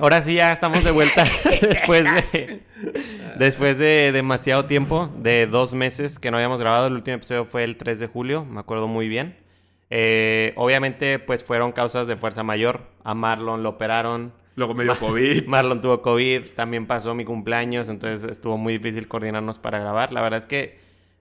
Ahora sí ya estamos de vuelta después de después de demasiado tiempo, de dos meses que no habíamos grabado. El último episodio fue el 3 de julio, me acuerdo muy bien. Eh, obviamente, pues fueron causas de fuerza mayor. A Marlon lo operaron. Luego me dio COVID. Marlon tuvo COVID, también pasó mi cumpleaños, entonces estuvo muy difícil coordinarnos para grabar. La verdad es que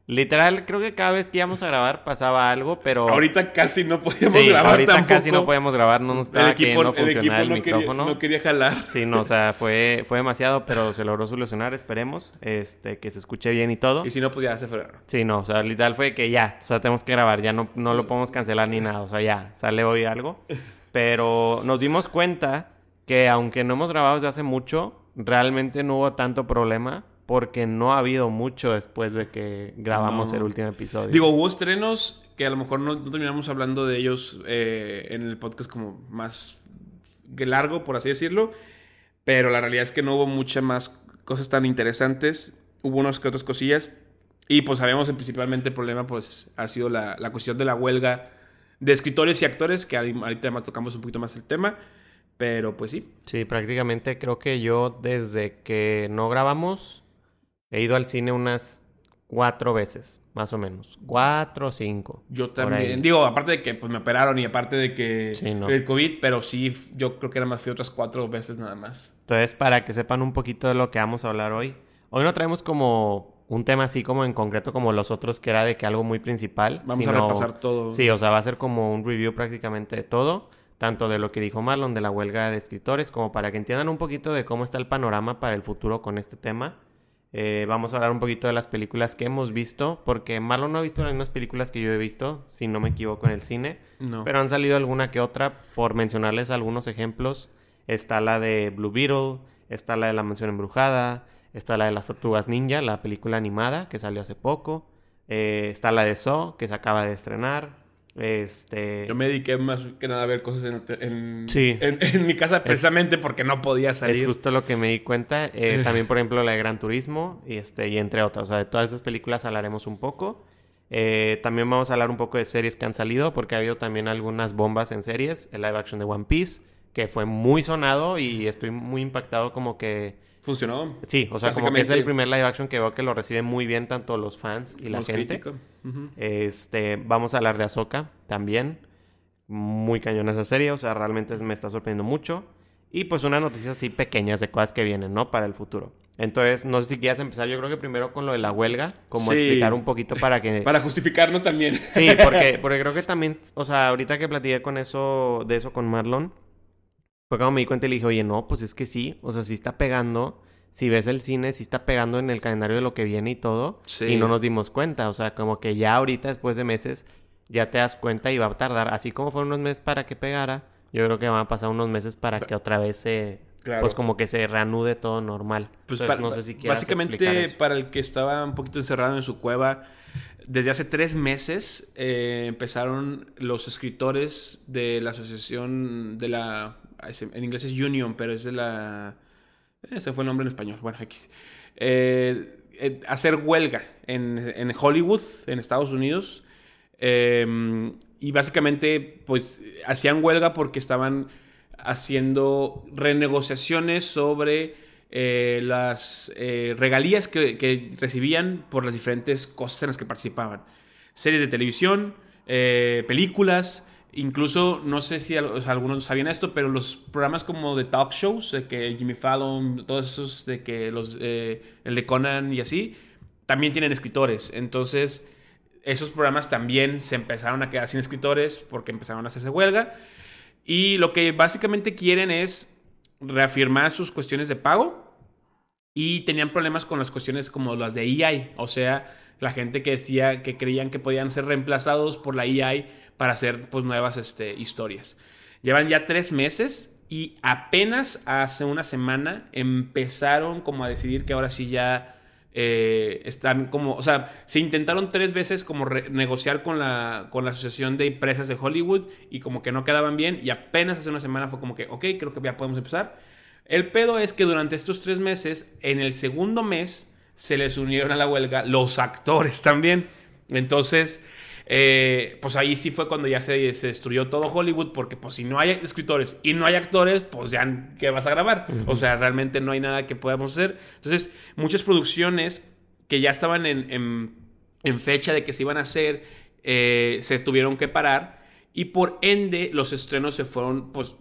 Literal, creo que cada vez que íbamos a grabar pasaba algo, pero... Ahorita casi no podíamos sí, grabar ahorita casi no podíamos grabar, no nos estaba el equipo, no funcionaba el, micrófono. Quería, no quería jalar. Sí, no, o sea, fue, fue demasiado, pero se logró solucionar, esperemos, este, que se escuche bien y todo. Y si no, pues ya se fue. Sí, no, o sea, literal fue que ya, o sea, tenemos que grabar, ya no, no lo podemos cancelar ni nada, o sea, ya, sale hoy algo. Pero nos dimos cuenta que aunque no hemos grabado desde hace mucho, realmente no hubo tanto problema porque no ha habido mucho después de que grabamos el último episodio. Digo, hubo estrenos que a lo mejor no, terminamos hablando de ellos eh, en el podcast como más largo, por así decirlo, pero la realidad es que no hubo muchas más cosas tan interesantes, hubo unas que otras cosillas, y pues sabemos que principalmente el problema pues ha sido la, la cuestión de la huelga de escritores y actores, que ahorita además tocamos un poquito más el tema. Pero pues sí. Sí, prácticamente creo que yo desde que no grabamos He ido al cine unas cuatro veces, más o menos. Cuatro o cinco. Yo también. Digo, aparte de que pues, me operaron y aparte de que el COVID, pero sí, yo creo que era más fui otras cuatro veces nada más. Entonces, para que sepan un poquito de lo que vamos a hablar hoy. Hoy no traemos como un tema así como en concreto como los otros, que era de que algo muy principal. Vamos a repasar todo. Sí, o sea, va a ser como un review prácticamente de todo. Tanto de lo que dijo Marlon, de la huelga de escritores, como para que entiendan un poquito de cómo está el panorama para el futuro con este tema. Eh, vamos a hablar un poquito de las películas que hemos visto, porque Marlon no ha visto las mismas películas que yo he visto, si no me equivoco, en el cine. No. Pero han salido alguna que otra, por mencionarles algunos ejemplos. Está la de Blue Beetle, está la de La Mansión Embrujada, está la de Las Tortugas Ninja, la película animada que salió hace poco. Eh, está la de So, que se acaba de estrenar. Este... Yo me dediqué más que nada a ver cosas en, en, mi casa precisamente porque no podía salir. Es justo lo que me di cuenta. Eh, también, por ejemplo, la de Gran Turismo y, este, y entre otras. O sea, de todas esas películas hablaremos un poco. Eh, también vamos a hablar un poco de series que han salido porque ha habido también algunas bombas en series. El live action de One Piece, que fue muy sonado y estoy muy impactado como que funcionó. Sí, o sea, como que es el primer live action que veo que lo reciben muy bien tanto los fans y la gente. Este, vamos a hablar de Ahsoka también. Muy cañón esa serie, o sea, realmente me está sorprendiendo mucho. Y pues unas noticias así pequeñas de cosas que vienen, ¿no? Para el futuro. Entonces, no sé si quieras empezar, yo creo que primero con lo de la huelga, como explicar un poquito para que... Para justificarnos también. Sí, porque, porque creo que también, o sea, ahorita que platiqué con eso, de eso con Marlon, fue cuando me di cuenta y le dije, oye, no, pues es que sí, o sea, sí está pegando. Si ves el cine, sí está pegando en el calendario de lo que viene y todo. Sí. Y no nos dimos cuenta. O sea, como que ya ahorita, después de meses, ya te das cuenta y va a tardar. Así como fueron unos meses para que pegara, yo creo que van a pasar unos meses para que otra vez se. Pues como que se reanude todo normal. Pues no sé si Básicamente, para el que estaba un poquito encerrado en su cueva, desde hace tres meses eh, empezaron los escritores de la asociación de la en inglés es Union, pero es de la... Ese fue el nombre en español. Bueno, X. Eh, eh, hacer huelga en, Hollywood, en Estados Unidos. Em, y básicamente, pues, hacían huelga porque estaban haciendo renegociaciones sobre eh, las regalías que, que, recibían por las diferentes cosas en las que participaban. Series de televisión, películas, Incluso, no sé si algunos sabían esto, pero los programas como de talk shows, de que Jimmy Fallon, todos esos, de que los, eh, el de Conan y así, también tienen escritores. Entonces, esos programas también se empezaron a quedar sin escritores porque empezaron a hacerse huelga. Y lo que básicamente quieren es reafirmar sus cuestiones de pago. Y tenían problemas con las cuestiones como las de EI. O sea, la gente que decía que creían que podían ser reemplazados por la EI para hacer pues, nuevas este, historias. Llevan ya tres meses y apenas hace una semana empezaron como a decidir que ahora sí ya eh, están como, o sea, se intentaron tres veces como negociar con la, con la Asociación de Empresas de Hollywood y como que no quedaban bien y apenas hace una semana fue como que, ok, creo que ya podemos empezar. El pedo es que durante estos tres meses, en el segundo mes, se les unieron a la huelga los actores también. Entonces, eh, pues ahí sí fue cuando ya se, destruyó todo Hollywood, porque pues si no hay escritores y no hay actores, pues ya, ¿qué vas a grabar? O sea, realmente no hay nada que podamos hacer. Entonces, muchas producciones que ya estaban en, fecha de que se iban a hacer, eh, se tuvieron que parar y por ende los estrenos se fueron, pues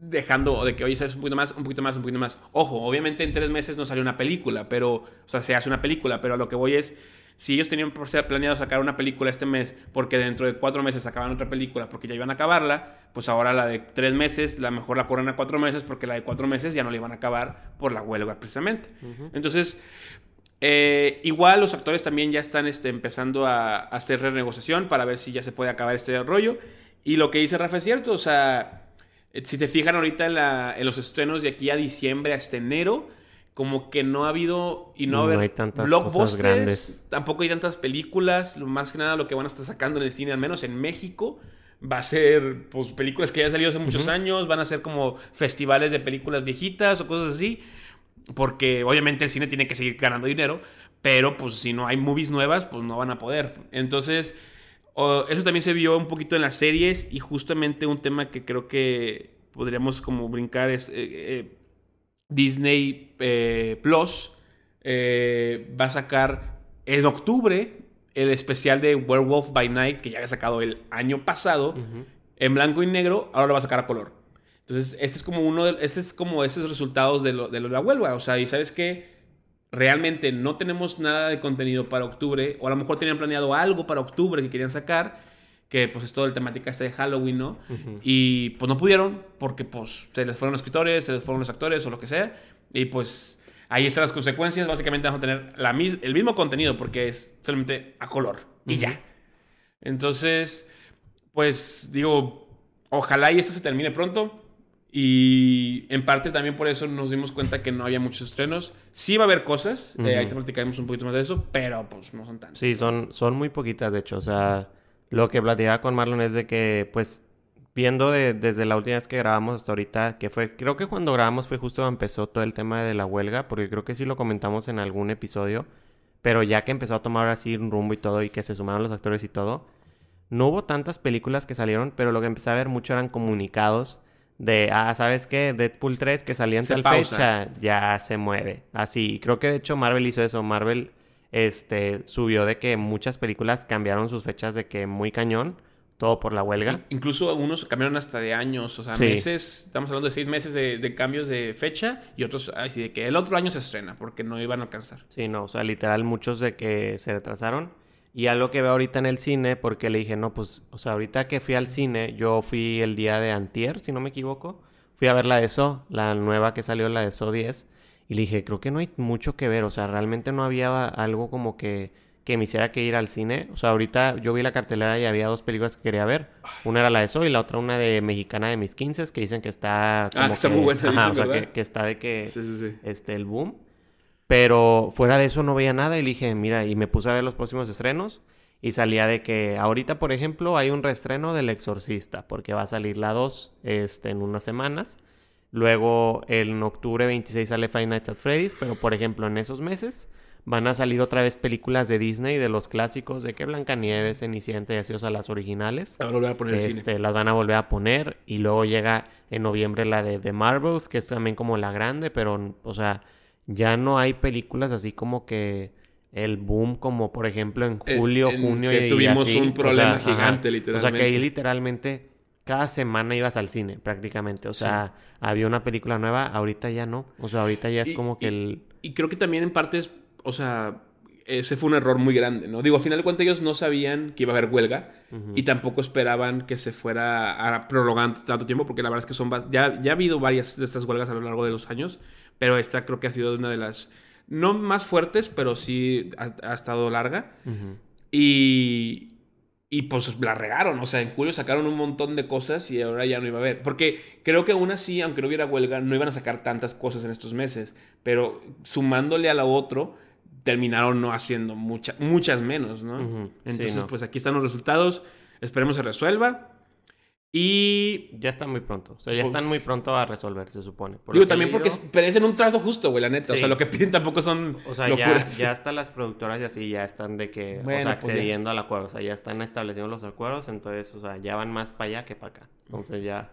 dejando de que, oye, sabes un poquito más, un poquito más, un poquito más. Ojo, obviamente en tres meses no salió una película, pero, o sea, se hace una película, pero a lo que voy es, si ellos tenían planeado sacar una película este mes, porque dentro de cuatro meses sacaban otra película, porque ya iban a acabarla, pues ahora la de tres meses, la mejor la corren a cuatro meses, porque la de cuatro meses ya no la iban a acabar por la huelga precisamente. Entonces, eh, igual los actores también ya están este, empezando a, hacer renegociación para ver si ya se puede acabar este rollo. Y lo que dice Rafa es cierto, o sea, si te fijan ahorita en, los estrenos de aquí a diciembre hasta enero, como que no ha habido y no, hay tantas blockbusters, grandes. tampoco hay tantas películas, más que nada lo que van a estar sacando en el cine, al menos en México, va a ser pues películas que ya han salido hace muchos años, van a ser como festivales de películas viejitas o cosas así, porque obviamente el cine tiene que seguir ganando dinero, pero pues si no hay movies nuevas, pues no van a poder. Entonces, eso también se vio un poquito en las series y justamente un tema que creo que podríamos como brincar es eh, eh, Disney eh, Plus va a sacar en octubre el especial de Werewolf by Night que ya había sacado el año pasado en blanco y negro, ahora lo va a sacar a color. Entonces, este es como uno de, este es como esos resultados de, lo, de la huelga. O sea, y sabes que realmente no tenemos nada de contenido para octubre, o a lo mejor tenían planeado algo para octubre que querían sacar, que pues es toda la temática esta de Halloween, ¿no? Y pues no pudieron porque pues se les fueron los escritores, se les fueron los actores o lo que sea, y pues ahí están las consecuencias, básicamente vamos a tener la el mismo contenido porque es solamente a color y ya. Entonces, pues digo, ojalá y esto se termine pronto. Y en parte también por eso nos dimos cuenta que no había muchos estrenos. Sí va a haber cosas, eh, ahí te platicaremos un poquito más de eso, pero pues no son tantas. Sí, son, son muy poquitas de hecho. O sea, lo que platicaba con Marlon es de que, pues, viendo desde la última vez que grabamos hasta ahorita, que fue, creo que cuando grabamos fue justo cuando empezó todo el tema de la huelga, porque creo que sí lo comentamos en algún episodio, pero ya que empezó a tomar así un rumbo y todo, y que se sumaron los actores y todo, no hubo tantas películas que salieron, pero lo que empecé a ver mucho eran comunicados de, ah, ¿sabes qué? Deadpool 3 que salía en tal fecha, ya se mueve. Así, creo que de hecho Marvel hizo eso. Marvel este, subió de que muchas películas cambiaron sus fechas de que muy cañón, todo por la huelga. Incluso algunos cambiaron hasta de años, o sea, meses, estamos hablando de seis meses de, cambios de fecha y otros así de que el otro año se estrena porque no iban a alcanzar. Sí, no, o sea, literal muchos de que se retrasaron. Y algo que veo ahorita en el cine, porque le dije, no, pues, o sea, ahorita que fui al cine, yo fui el día de Antier, si no me equivoco, fui a ver la de So, la nueva que salió, la de So 10, y le dije, creo que no hay mucho que ver, o sea, realmente no había algo como que, que me hiciera que ir al cine. O sea, ahorita yo vi la cartelera y había dos películas que quería ver. Una era la de So y la otra una de Mexicana de mis 15, que dicen que está... ah, que está muy buena. Ajá, o sea, que, que, está de que... Sí, sí, sí. Este, el boom. Pero fuera de eso no veía nada y dije, mira, y me puse a ver los próximos estrenos y salía de que ahorita, por ejemplo, hay un reestreno del Exorcista, porque va a salir la 2 este, en unas semanas. Luego en octubre 26 sale Five Nights at Freddy's, pero por ejemplo en esos meses van a salir otra vez películas de Disney, de los clásicos, de que Blancanieves, Cenicienta y así, o sea, las originales. a volver a poner este, Las van a volver a poner y luego llega en noviembre la de The Marvels, que es también como la grande, pero, o sea ya no hay películas así como que el boom como por ejemplo en julio, junio que tuvimos un problema gigante literalmente. O sea que ahí literalmente. cada semana ibas al cine prácticamente, o sea, había una película nueva, ahorita ya no, o sea, ahorita ya es como que el y creo que también en partes, o sea, ese fue un error muy grande, ¿no? Digo, al final de cuentas ellos no sabían que iba a haber huelga y tampoco esperaban que se fuera a prolongar tanto tiempo porque la verdad es que son ya ya ha habido varias de estas huelgas a lo largo de los años pero esta creo que ha sido una de las, no más fuertes, pero sí ha, estado larga. Y, y pues la regaron, o sea, en julio sacaron un montón de cosas y ahora ya no iba a haber. Porque creo que aún así, aunque no hubiera huelga, no iban a sacar tantas cosas en estos meses. Pero sumándole a la otro, terminaron no haciendo muchas menos, ¿no? Entonces, pues aquí están los resultados. Esperemos se resuelva. Y ya está muy pronto. O sea, ya están muy pronto a resolver, se supone. digo, también porque perecen un trazo justo, güey, la neta. O sea, lo que piden tampoco son. O sea, ya, ya, hasta las productoras y así ya están de que. o sea, pues accediendo al acuerdo. O sea, ya están estableciendo los acuerdos. Entonces, o sea, ya van más para allá que para acá. Entonces ya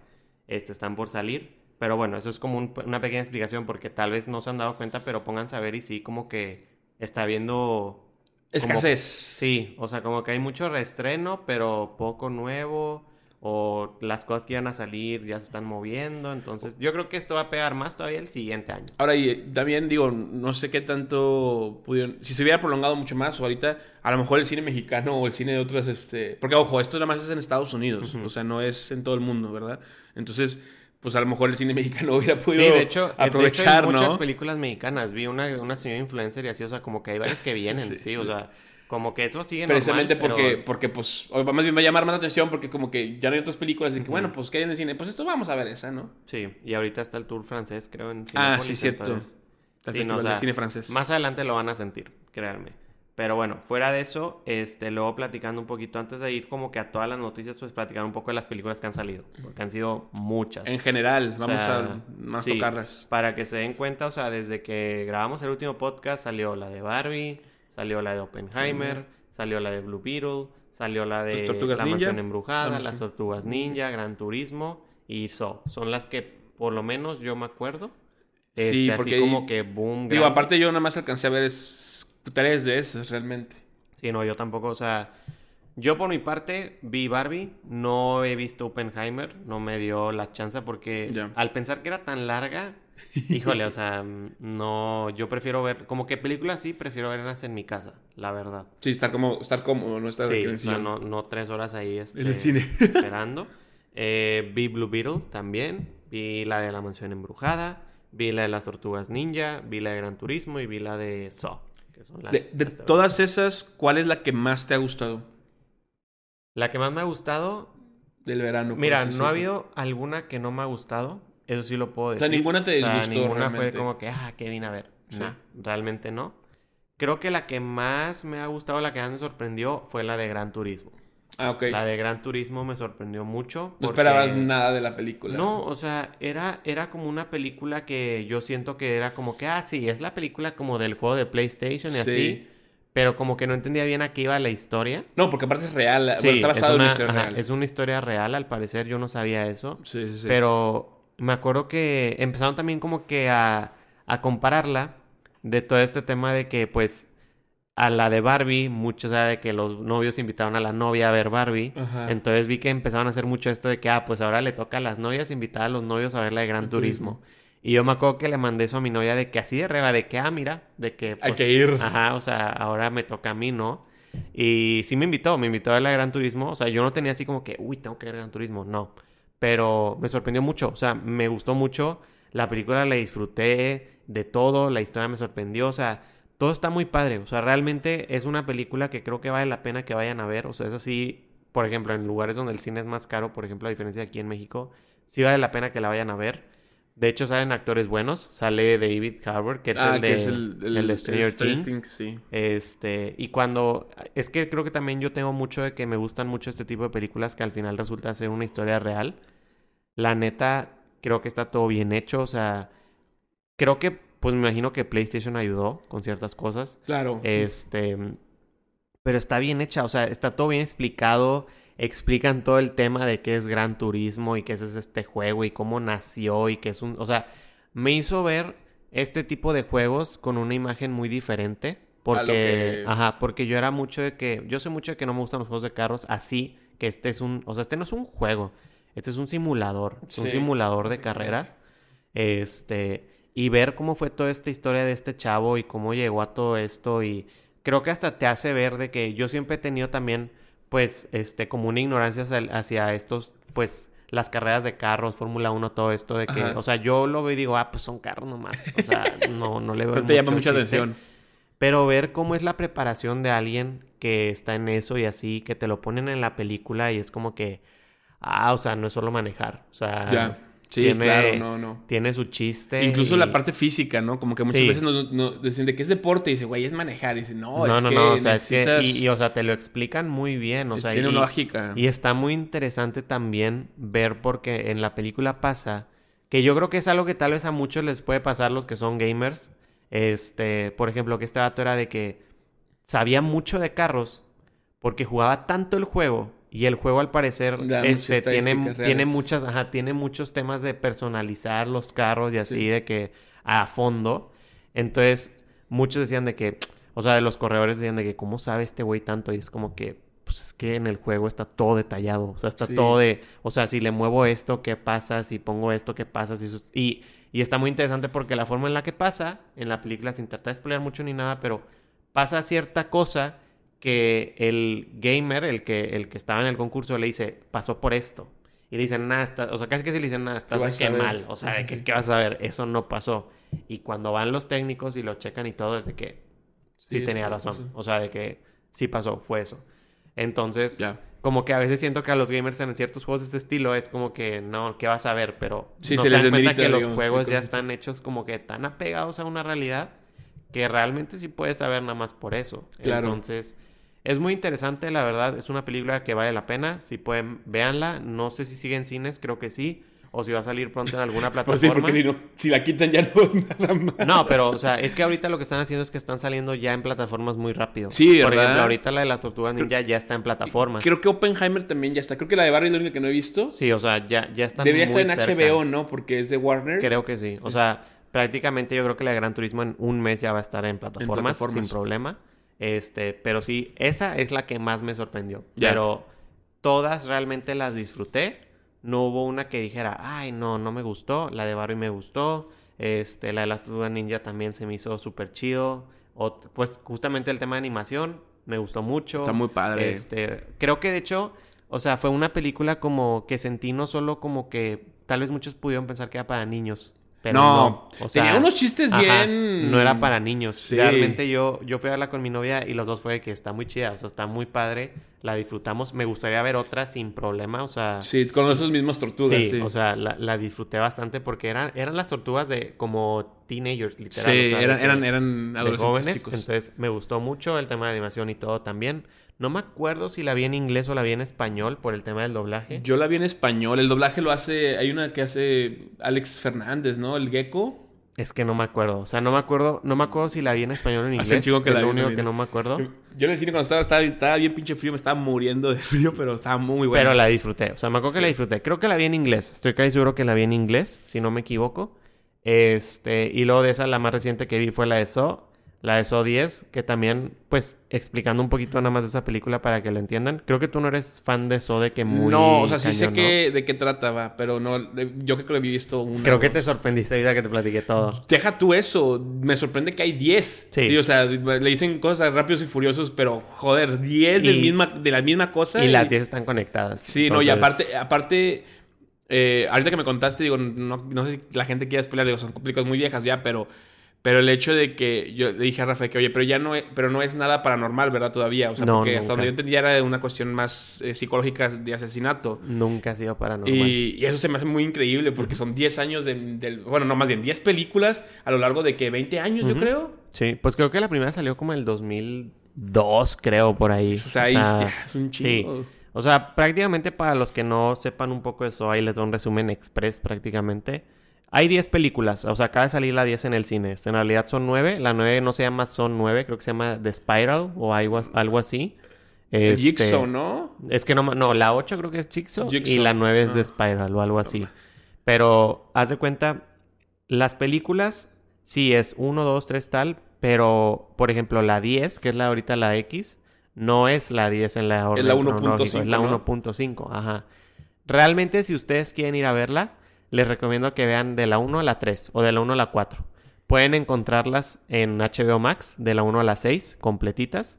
este, están por salir. Pero bueno, eso es como una pequeña explicación porque tal vez no se han dado cuenta, pero pónganse a ver y sí, como que está habiendo. Escasez. sí, o sea, como que hay mucho reestreno, pero poco nuevo o las cosas que iban a salir ya se están moviendo. Entonces, yo creo que esto va a pegar más todavía el siguiente año. Ahora, y eh, también digo, no sé qué tanto pudieron. Si se hubiera prolongado mucho más, o ahorita, a lo mejor el cine mexicano o el cine de otras, este. Porque, ojo, esto nada más es en Estados Unidos, o sea, no es en todo el mundo, ¿verdad? Entonces. Pues a lo mejor el cine mexicano hubiera podido sí, de hecho, aprovechar, de muchas películas mexicanas. Vi una, una señora influencer y así, o sea, como que hay varias que vienen, sí o sea, como que eso sigue Precisamente porque, porque, pues, más bien va a llamar más la atención porque como que ya no hay otras películas de que, bueno, pues que hay en el cine, pues esto vamos a ver esa, ¿no? Sí, y ahorita está el tour francés, creo, en Ah, sí, cierto. el cine francés. Más adelante lo van a sentir, créanme. Pero bueno, fuera de eso, este, luego platicando un poquito, antes de ir como que a todas las noticias, pues platicar un poco de las películas que han salido, porque han sido muchas. En general, vamos a más tocarlas. Para que se den cuenta, o sea, desde que grabamos el último podcast salió la de Barbie, Salió la de Oppenheimer, salió la de Blue Beetle, salió la de La Mansión Embrujada, Las Tortugas Ninja, Gran Turismo y So. Son las que por lo menos yo me acuerdo. sí, este, porque así como que boom. Digo, aparte yo nada más alcancé a ver es tres de esas realmente. Sí, no, yo tampoco, o sea, yo por mi parte vi Barbie, no he visto Oppenheimer, no me dio la chance porque al pensar que era tan larga, Híjole, o sea, no, yo prefiero ver, como que películas sí, prefiero verlas en mi casa, la verdad. Sí, estar como, estar cómodo, no estar sí, no, no tres horas ahí este, en el cine. esperando. Eh, vi Blue Beetle también, vi la de la mansión embrujada, vi la de las tortugas ninja, vi la de Gran Turismo y vi la de Saw. Que son las, de, todas esas, ¿cuál es la que más te ha gustado? La que más me ha gustado... Del verano. Mira, no ha habido alguna que no me ha gustado. Eso sí lo puedo decir. O sea, ninguna te disgustó. O sea, ninguna fue como que, ah, qué vine a ver. realmente no. Creo que la que más me ha gustado, la que más me sorprendió, fue la de Gran Turismo. Ah, ok. La de Gran Turismo me sorprendió mucho. No esperabas nada de la película. No, o sea, era, era como una película que yo siento que era como que, ah, sí, es la película como del juego de PlayStation y así. Pero como que no entendía bien a qué iba la historia. No, porque aparte es real. Sí, está basado en una historia real. Es una historia real, al parecer. Yo no sabía eso. Sí, sí, sí. Pero me acuerdo que empezaron también como que a, a compararla de todo este tema de que pues a la de Barbie, muchos sea, de que los novios invitaron a la novia a ver Barbie. Entonces vi que empezaron a hacer mucho esto de que, ah, pues ahora le toca a las novias invitar a los novios a ver la de Gran Turismo. Y yo me acuerdo que le mandé eso a mi novia de que así de reba, de que, ah, mira, de que... Hay pues, que ir. Ajá, o sea, ahora me toca a mí, ¿no? Y sí me invitó, me invitó a ver la de Gran Turismo. O sea, yo no tenía así como que, uy, tengo que ver Gran Turismo. No pero me sorprendió mucho, o sea, me gustó mucho, la película la disfruté de todo, la historia me sorprendió, o sea, todo está muy padre, o sea, realmente es una película que creo que vale la pena que vayan a ver, o sea, es así, por ejemplo, en lugares donde el cine es más caro, por ejemplo, a diferencia de aquí en México, sí vale la pena que la vayan a ver. De hecho, salen actores buenos. Sale David Harbour, que es el de, el, de Stranger, Things. sí. Este, y cuando... Es que creo que también yo tengo mucho de que me gustan mucho este tipo de películas que al final resulta ser una historia real. La neta, creo que está todo bien hecho. O sea, creo que, pues me imagino que PlayStation ayudó con ciertas cosas. Claro. Este... Pero está bien hecha, o sea, está todo bien explicado explican todo el tema de qué es Gran Turismo y qué es este juego y cómo nació y qué es un... O sea, me hizo ver este tipo de juegos con una imagen muy diferente. Porque, ajá, porque yo era mucho de que, yo sé mucho de que no me gustan los juegos de carros así, que este es un, o sea, este no es un juego, este es un simulador, es un simulador de carrera. Este, y ver cómo fue toda esta historia de este chavo y cómo llegó a todo esto y creo que hasta te hace ver de que yo siempre he tenido también pues, este, como una ignorancia hacia, estos, pues, las carreras de carros, Fórmula 1, todo esto de que, o sea, yo lo veo y digo, ah, pues son carros nomás. O sea, no, no le veo. no te llama mucha atención. Pero ver cómo es la preparación de alguien que está en eso y así, que te lo ponen en la película y es como que, ah, o sea, no es solo manejar. O sea, Sí, tiene, claro, no, no. Tiene su chiste. Incluso la parte física, ¿no? Como que muchas veces nos, nos, dicen de qué es deporte y dice, güey, es manejar. Y dice, no, no, es no, que no, o sea, es que, y, o sea, te lo explican muy bien, o sea. Tiene lógica. Y está muy interesante también ver porque en la película pasa que yo creo que es algo que tal vez a muchos les puede pasar los que son gamers. Este, por ejemplo, que este dato era de que sabía mucho de carros porque jugaba tanto el juego y el juego al parecer este, tiene, tiene muchas, ajá, tiene muchos temas de personalizar los carros y así de que a fondo. Entonces, muchos decían de que, o sea, de los corredores decían de que, ¿cómo sabe este güey tanto? Y es como que, pues es que en el juego está todo detallado. O sea, está todo de, o sea, si le muevo esto, ¿qué pasa? Si pongo esto, ¿qué pasa? y, y está muy interesante porque la forma en la que pasa, en la película, sin tratar de explicar mucho ni nada, pero pasa cierta cosa que el gamer, el que, el que estaba en el concurso, le dice, pasó por esto. Y le dicen, nada, o sea, casi que se le dicen, nada, estás qué mal. O sea, de que, ¿qué vas a ver? Eso no pasó. Y cuando van los técnicos y lo checan y todo, es de que sí, tenía razón. O sea, de que sí pasó, fue eso. Entonces, como que a veces siento que a los gamers en ciertos juegos de este estilo es como que, no, ¿qué vas a ver? Pero no se, dan cuenta que los juegos ya están hechos como que tan apegados a una realidad que realmente sí puedes saber nada más por eso. Claro. Entonces es muy interesante, la verdad. Es una película que vale la pena. Si pueden, véanla. No sé si sigue en cines, creo que sí. O si va a salir pronto en alguna plataforma. pues sí, porque si, la quitan ya no nada más. No, pero, o sea, es que ahorita lo que están haciendo es que están saliendo ya en plataformas muy rápido. Sí, Por ejemplo, ahorita la de las tortugas ninja ya está en plataformas. Creo que Oppenheimer también ya está. Creo que la de Barry es la única que no he visto. Sí, o sea, ya, ya está Debería estar en HBO, ¿no? Porque es de Warner. Creo que sí. O sea, prácticamente yo creo que la de Gran Turismo en un mes ya va a estar en plataformas. sin problema. Este, pero sí, esa es la que más me sorprendió. Pero todas realmente las disfruté. No hubo una que dijera, ay, no, no me gustó. La de Barbie me gustó. Este, la de la Tortuga Ninja también se me hizo súper chido. O, pues justamente el tema de animación me gustó mucho. Está muy padre. Este, creo que de hecho, o sea, fue una película como que sentí no solo como que tal vez muchos pudieron pensar que era para niños no, O sea, tenía unos chistes bien. No era para niños. Realmente yo, yo fui a verla con mi novia y los dos fue de que está muy chida. O sea, está muy padre. La disfrutamos. Me gustaría ver otra sin problema. O sea. Sí, con esos mismos tortugas. Sí, o sea, la, disfruté bastante porque eran, eran las tortugas de como teenagers, literal. Sí, eran, eran, eran adolescentes. jóvenes. Entonces me gustó mucho el tema de animación y todo también. No me acuerdo si la vi en inglés o la vi en español por el tema del doblaje. Yo la vi en español. El doblaje lo hace. Hay una que hace Alex Fernández, ¿no? El gecko. Es que no me acuerdo. O sea, no me acuerdo, no me acuerdo si la vi en español o en inglés. Hace chico que la lo único que no me acuerdo. Yo en el cine cuando estaba, estaba, bien pinche frío, me estaba muriendo de frío, pero estaba muy bueno. Pero la disfruté. O sea, me acuerdo que la disfruté. Creo que la vi en inglés. Estoy casi seguro que la vi en inglés, si no me equivoco. Este, y luego de esa, la más reciente que vi fue la de So la de So 10, que también, pues, explicando un poquito nada más de esa película para que lo entiendan. Creo que tú no eres fan de So de que muy. No, o sea, sí sé que, de qué trataba, pero no. yo creo que lo he visto una. Creo que te sorprendiste ahorita que te platiqué todo. Deja tú eso. Me sorprende que hay 10. Sí. o sea, le dicen cosas rápidos y furiosos, pero joder, 10 misma, de la misma cosa. Y, las 10 están conectadas. Sí, no, y aparte, aparte. Eh, ahorita que me contaste, digo, no, no sé si la gente quiere spoiler, digo, son películas muy viejas ya, pero pero el hecho de que yo le dije a Rafa que, oye, pero ya no es, pero no es nada paranormal, ¿verdad? Todavía. O sea, porque hasta donde yo entendía era una cuestión más eh, psicológica de asesinato. Nunca ha sido paranormal. Y, eso se me hace muy increíble porque son 10 años de, Bueno, no, más bien 10 películas a lo largo de que 20 años, yo creo. Sí, pues creo que la primera salió como el 2002, creo, por ahí. O sea, es un chingo. Sí. O sea, prácticamente para los que no sepan un poco eso, ahí les doy un resumen express prácticamente. Hay 10 películas, o sea, acaba de salir la 10 en el cine. En realidad son 9. La 9 no se llama Son 9, creo que se llama The Spiral o algo, así. Este, Jigsaw, ¿no? Es que no, no, la 8 creo que es Jigsaw, y la 9 es The ah. Spiral o algo así. Pero haz de cuenta, las películas, sí es 1, 2, 3 tal, pero por ejemplo la 10, que es la ahorita la X, no es la 10 en la orden. Es la 1.5. Es la 1.5, ajá. Realmente si ustedes quieren ir a verla les recomiendo que vean de la 1 a la 3 o de la 1 a la 4. Pueden encontrarlas en HBO Max de la 1 a la 6 completitas.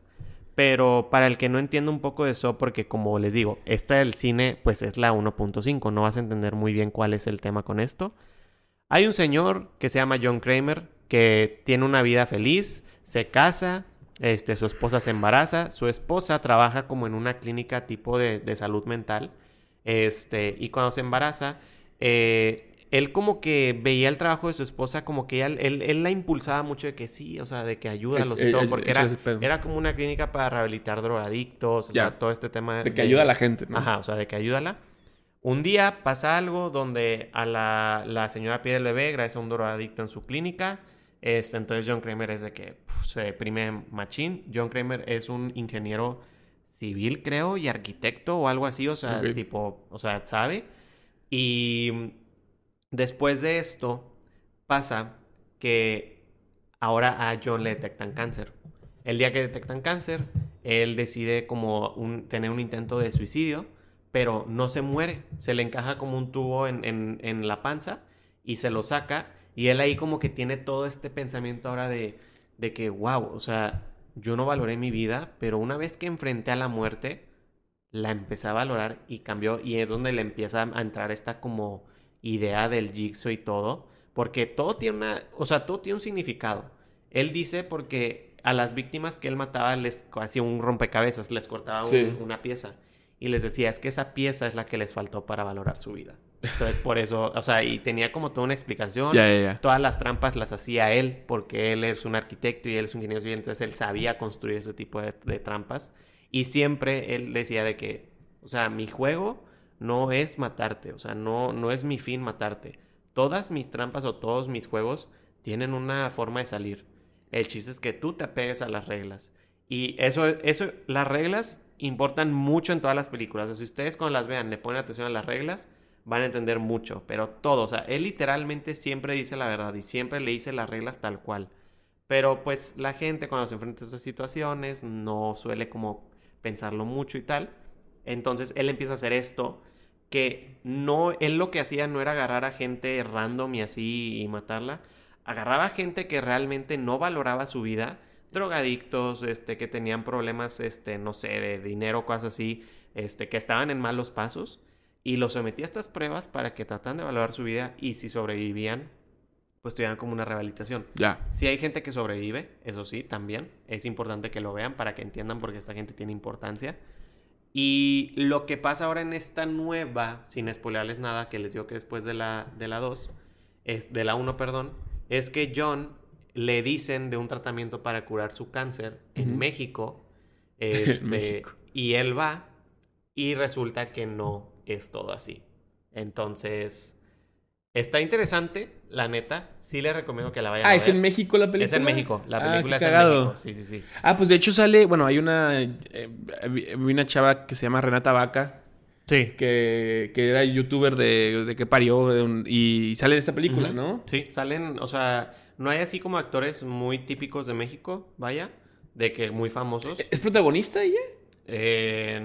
Pero para el que no entienda un poco de eso, porque como les digo, esta del cine pues es la 1.5, no vas a entender muy bien cuál es el tema con esto. Hay un señor que se llama John Kramer que tiene una vida feliz, se casa, este, su esposa se embaraza, su esposa trabaja como en una clínica tipo de, de salud mental, este, y cuando se embaraza, eh, él como que veía el trabajo de su esposa, como que él, él, la impulsaba mucho de que sí, o sea, de que ayuda a los y todo, porque era, era como una clínica para rehabilitar drogadictos, o sea, todo este tema. De, que ayuda a la gente, ¿no? Ajá, o sea, de que ayúdala. Un día pasa algo donde a la, la señora pierde el bebé gracias a un drogadicto en su clínica. Este, entonces John Kramer es de que se deprime machín. John Kramer es un ingeniero civil, creo, y arquitecto o algo así, o sea, tipo, o sea, sabe. Y después de esto pasa que ahora a John le detectan cáncer. El día que detectan cáncer, él decide como tener un intento de suicidio, pero no se muere. Se le encaja como un tubo en la panza y se lo saca. Y él ahí como que tiene todo este pensamiento ahora de, de que, wow, o sea, yo no valoré mi vida, pero una vez que enfrenté a la muerte, la empecé a valorar y cambió y es donde le empieza a entrar esta como idea del jigsaw y todo, porque todo tiene una, o sea, todo tiene un significado. Él dice porque a las víctimas que él mataba les hacía un rompecabezas, les cortaba una pieza y les decía, es que esa pieza es la que les faltó para valorar su vida. Entonces, por eso, o sea, y tenía como toda una explicación. Todas las trampas las hacía él, porque él es un arquitecto y él es un ingeniero civil, entonces él sabía construir ese tipo de, trampas. Y siempre él decía de que, o sea, mi juego no es matarte, o sea, no, no es mi fin matarte. Todas mis trampas o todos mis juegos tienen una forma de salir. El chiste es que tú te apegues a las reglas. Y eso, eso, las reglas importan mucho en todas las películas. si ustedes cuando las vean le ponen atención a las reglas, van a entender mucho, pero todo, o sea, él literalmente siempre dice la verdad y siempre le dice las reglas tal cual. Pero pues la gente cuando se enfrenta a estas situaciones no suele como pensarlo mucho y tal. Entonces él empieza a hacer esto que no, él lo que hacía no era agarrar a gente random y así y matarla. Agarraba a gente que realmente no valoraba su vida, drogadictos, este, que tenían problemas, este, no sé, de dinero, cosas así, este, que estaban en malos pasos y los sometí a estas pruebas para que tratan de evaluar su vida y si sobrevivían, pues tuvieran como una rehabilitación. Ya. Si hay gente que sobrevive, eso sí, también es importante que lo vean para que entiendan porque esta gente tiene importancia. Y lo que pasa ahora en esta nueva, sin spoilearles nada, que les digo que después de la, de la 2, es, de la 1, perdón, es que John le dicen de un tratamiento para curar su cáncer en México, este, y él va y resulta que no es todo así. Entonces, está interesante, la neta. Sí le recomiendo que la vayan ah, a ver. Ah, ¿es en México la película? Es en México. La ah, película es en México. Sí, sí, sí. Ah, pues de hecho sale... Bueno, hay una... Eh, una chava que se llama Renata Vaca. Sí. Que, que era youtuber de, de que parió y sale en esta película, ¿no? Sí, salen... O sea, no hay así como actores muy típicos de México, vaya. De que muy famosos. ¿Es protagonista ella? Eh,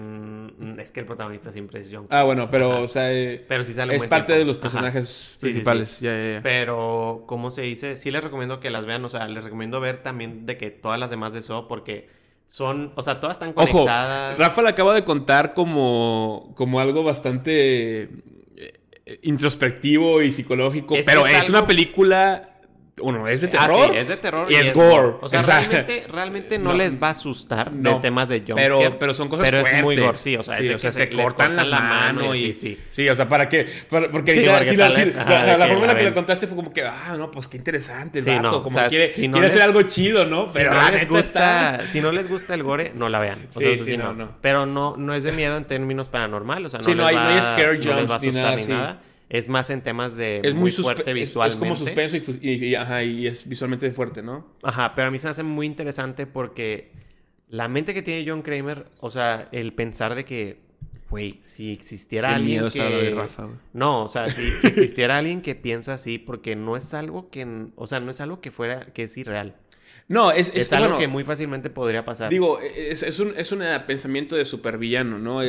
es que el protagonista siempre es John. Ah, bueno, pero, o sea, eh, pero sale es parte de los personajes principales. Pero, ¿cómo se dice? Sí les recomiendo que las vean, o sea, les recomiendo ver también de que todas las demás de eso, porque son, o sea, todas están conectadas. Ojo, Rafa le acaba de contar como, como algo bastante eh, introspectivo y psicológico, pero es una película uno, es de ah, terror. sí, es de terror. Y, es, gore. O sea, realmente, realmente no, les va a asustar de temas de jumpscare. Pero, pero son cosas pero fuertes. es muy gore, sí. O sea, sí, o sea se, cortan, la mano, y... Sí, sí. o sea, ¿para qué? porque, si la, forma en la que lo contaste fue como que, ah, no, pues qué interesante el vato. como quiere, quiere hacer algo chido, ¿no? Pero no les gusta... Si no les gusta el gore, no la vean. sí, sí, no, no. Pero no, no es de miedo en términos paranormales. O sea, no Sí, no hay scare jumps ni nada es más en temas de es muy, fuerte visualmente. Es, como suspenso y, ajá, y, es visualmente fuerte, ¿no? Ajá, pero a mí se me hace muy interesante porque la mente que tiene John Kramer, o sea, el pensar de que, güey, si existiera Qué alguien miedo que... de Rafa, No, o sea, si, si existiera alguien que piensa así, porque no es algo que, o sea, no es algo que fuera, que es irreal. No, es, es, algo que muy fácilmente podría pasar. Digo, es, es, un, es un pensamiento de supervillano, ¿no?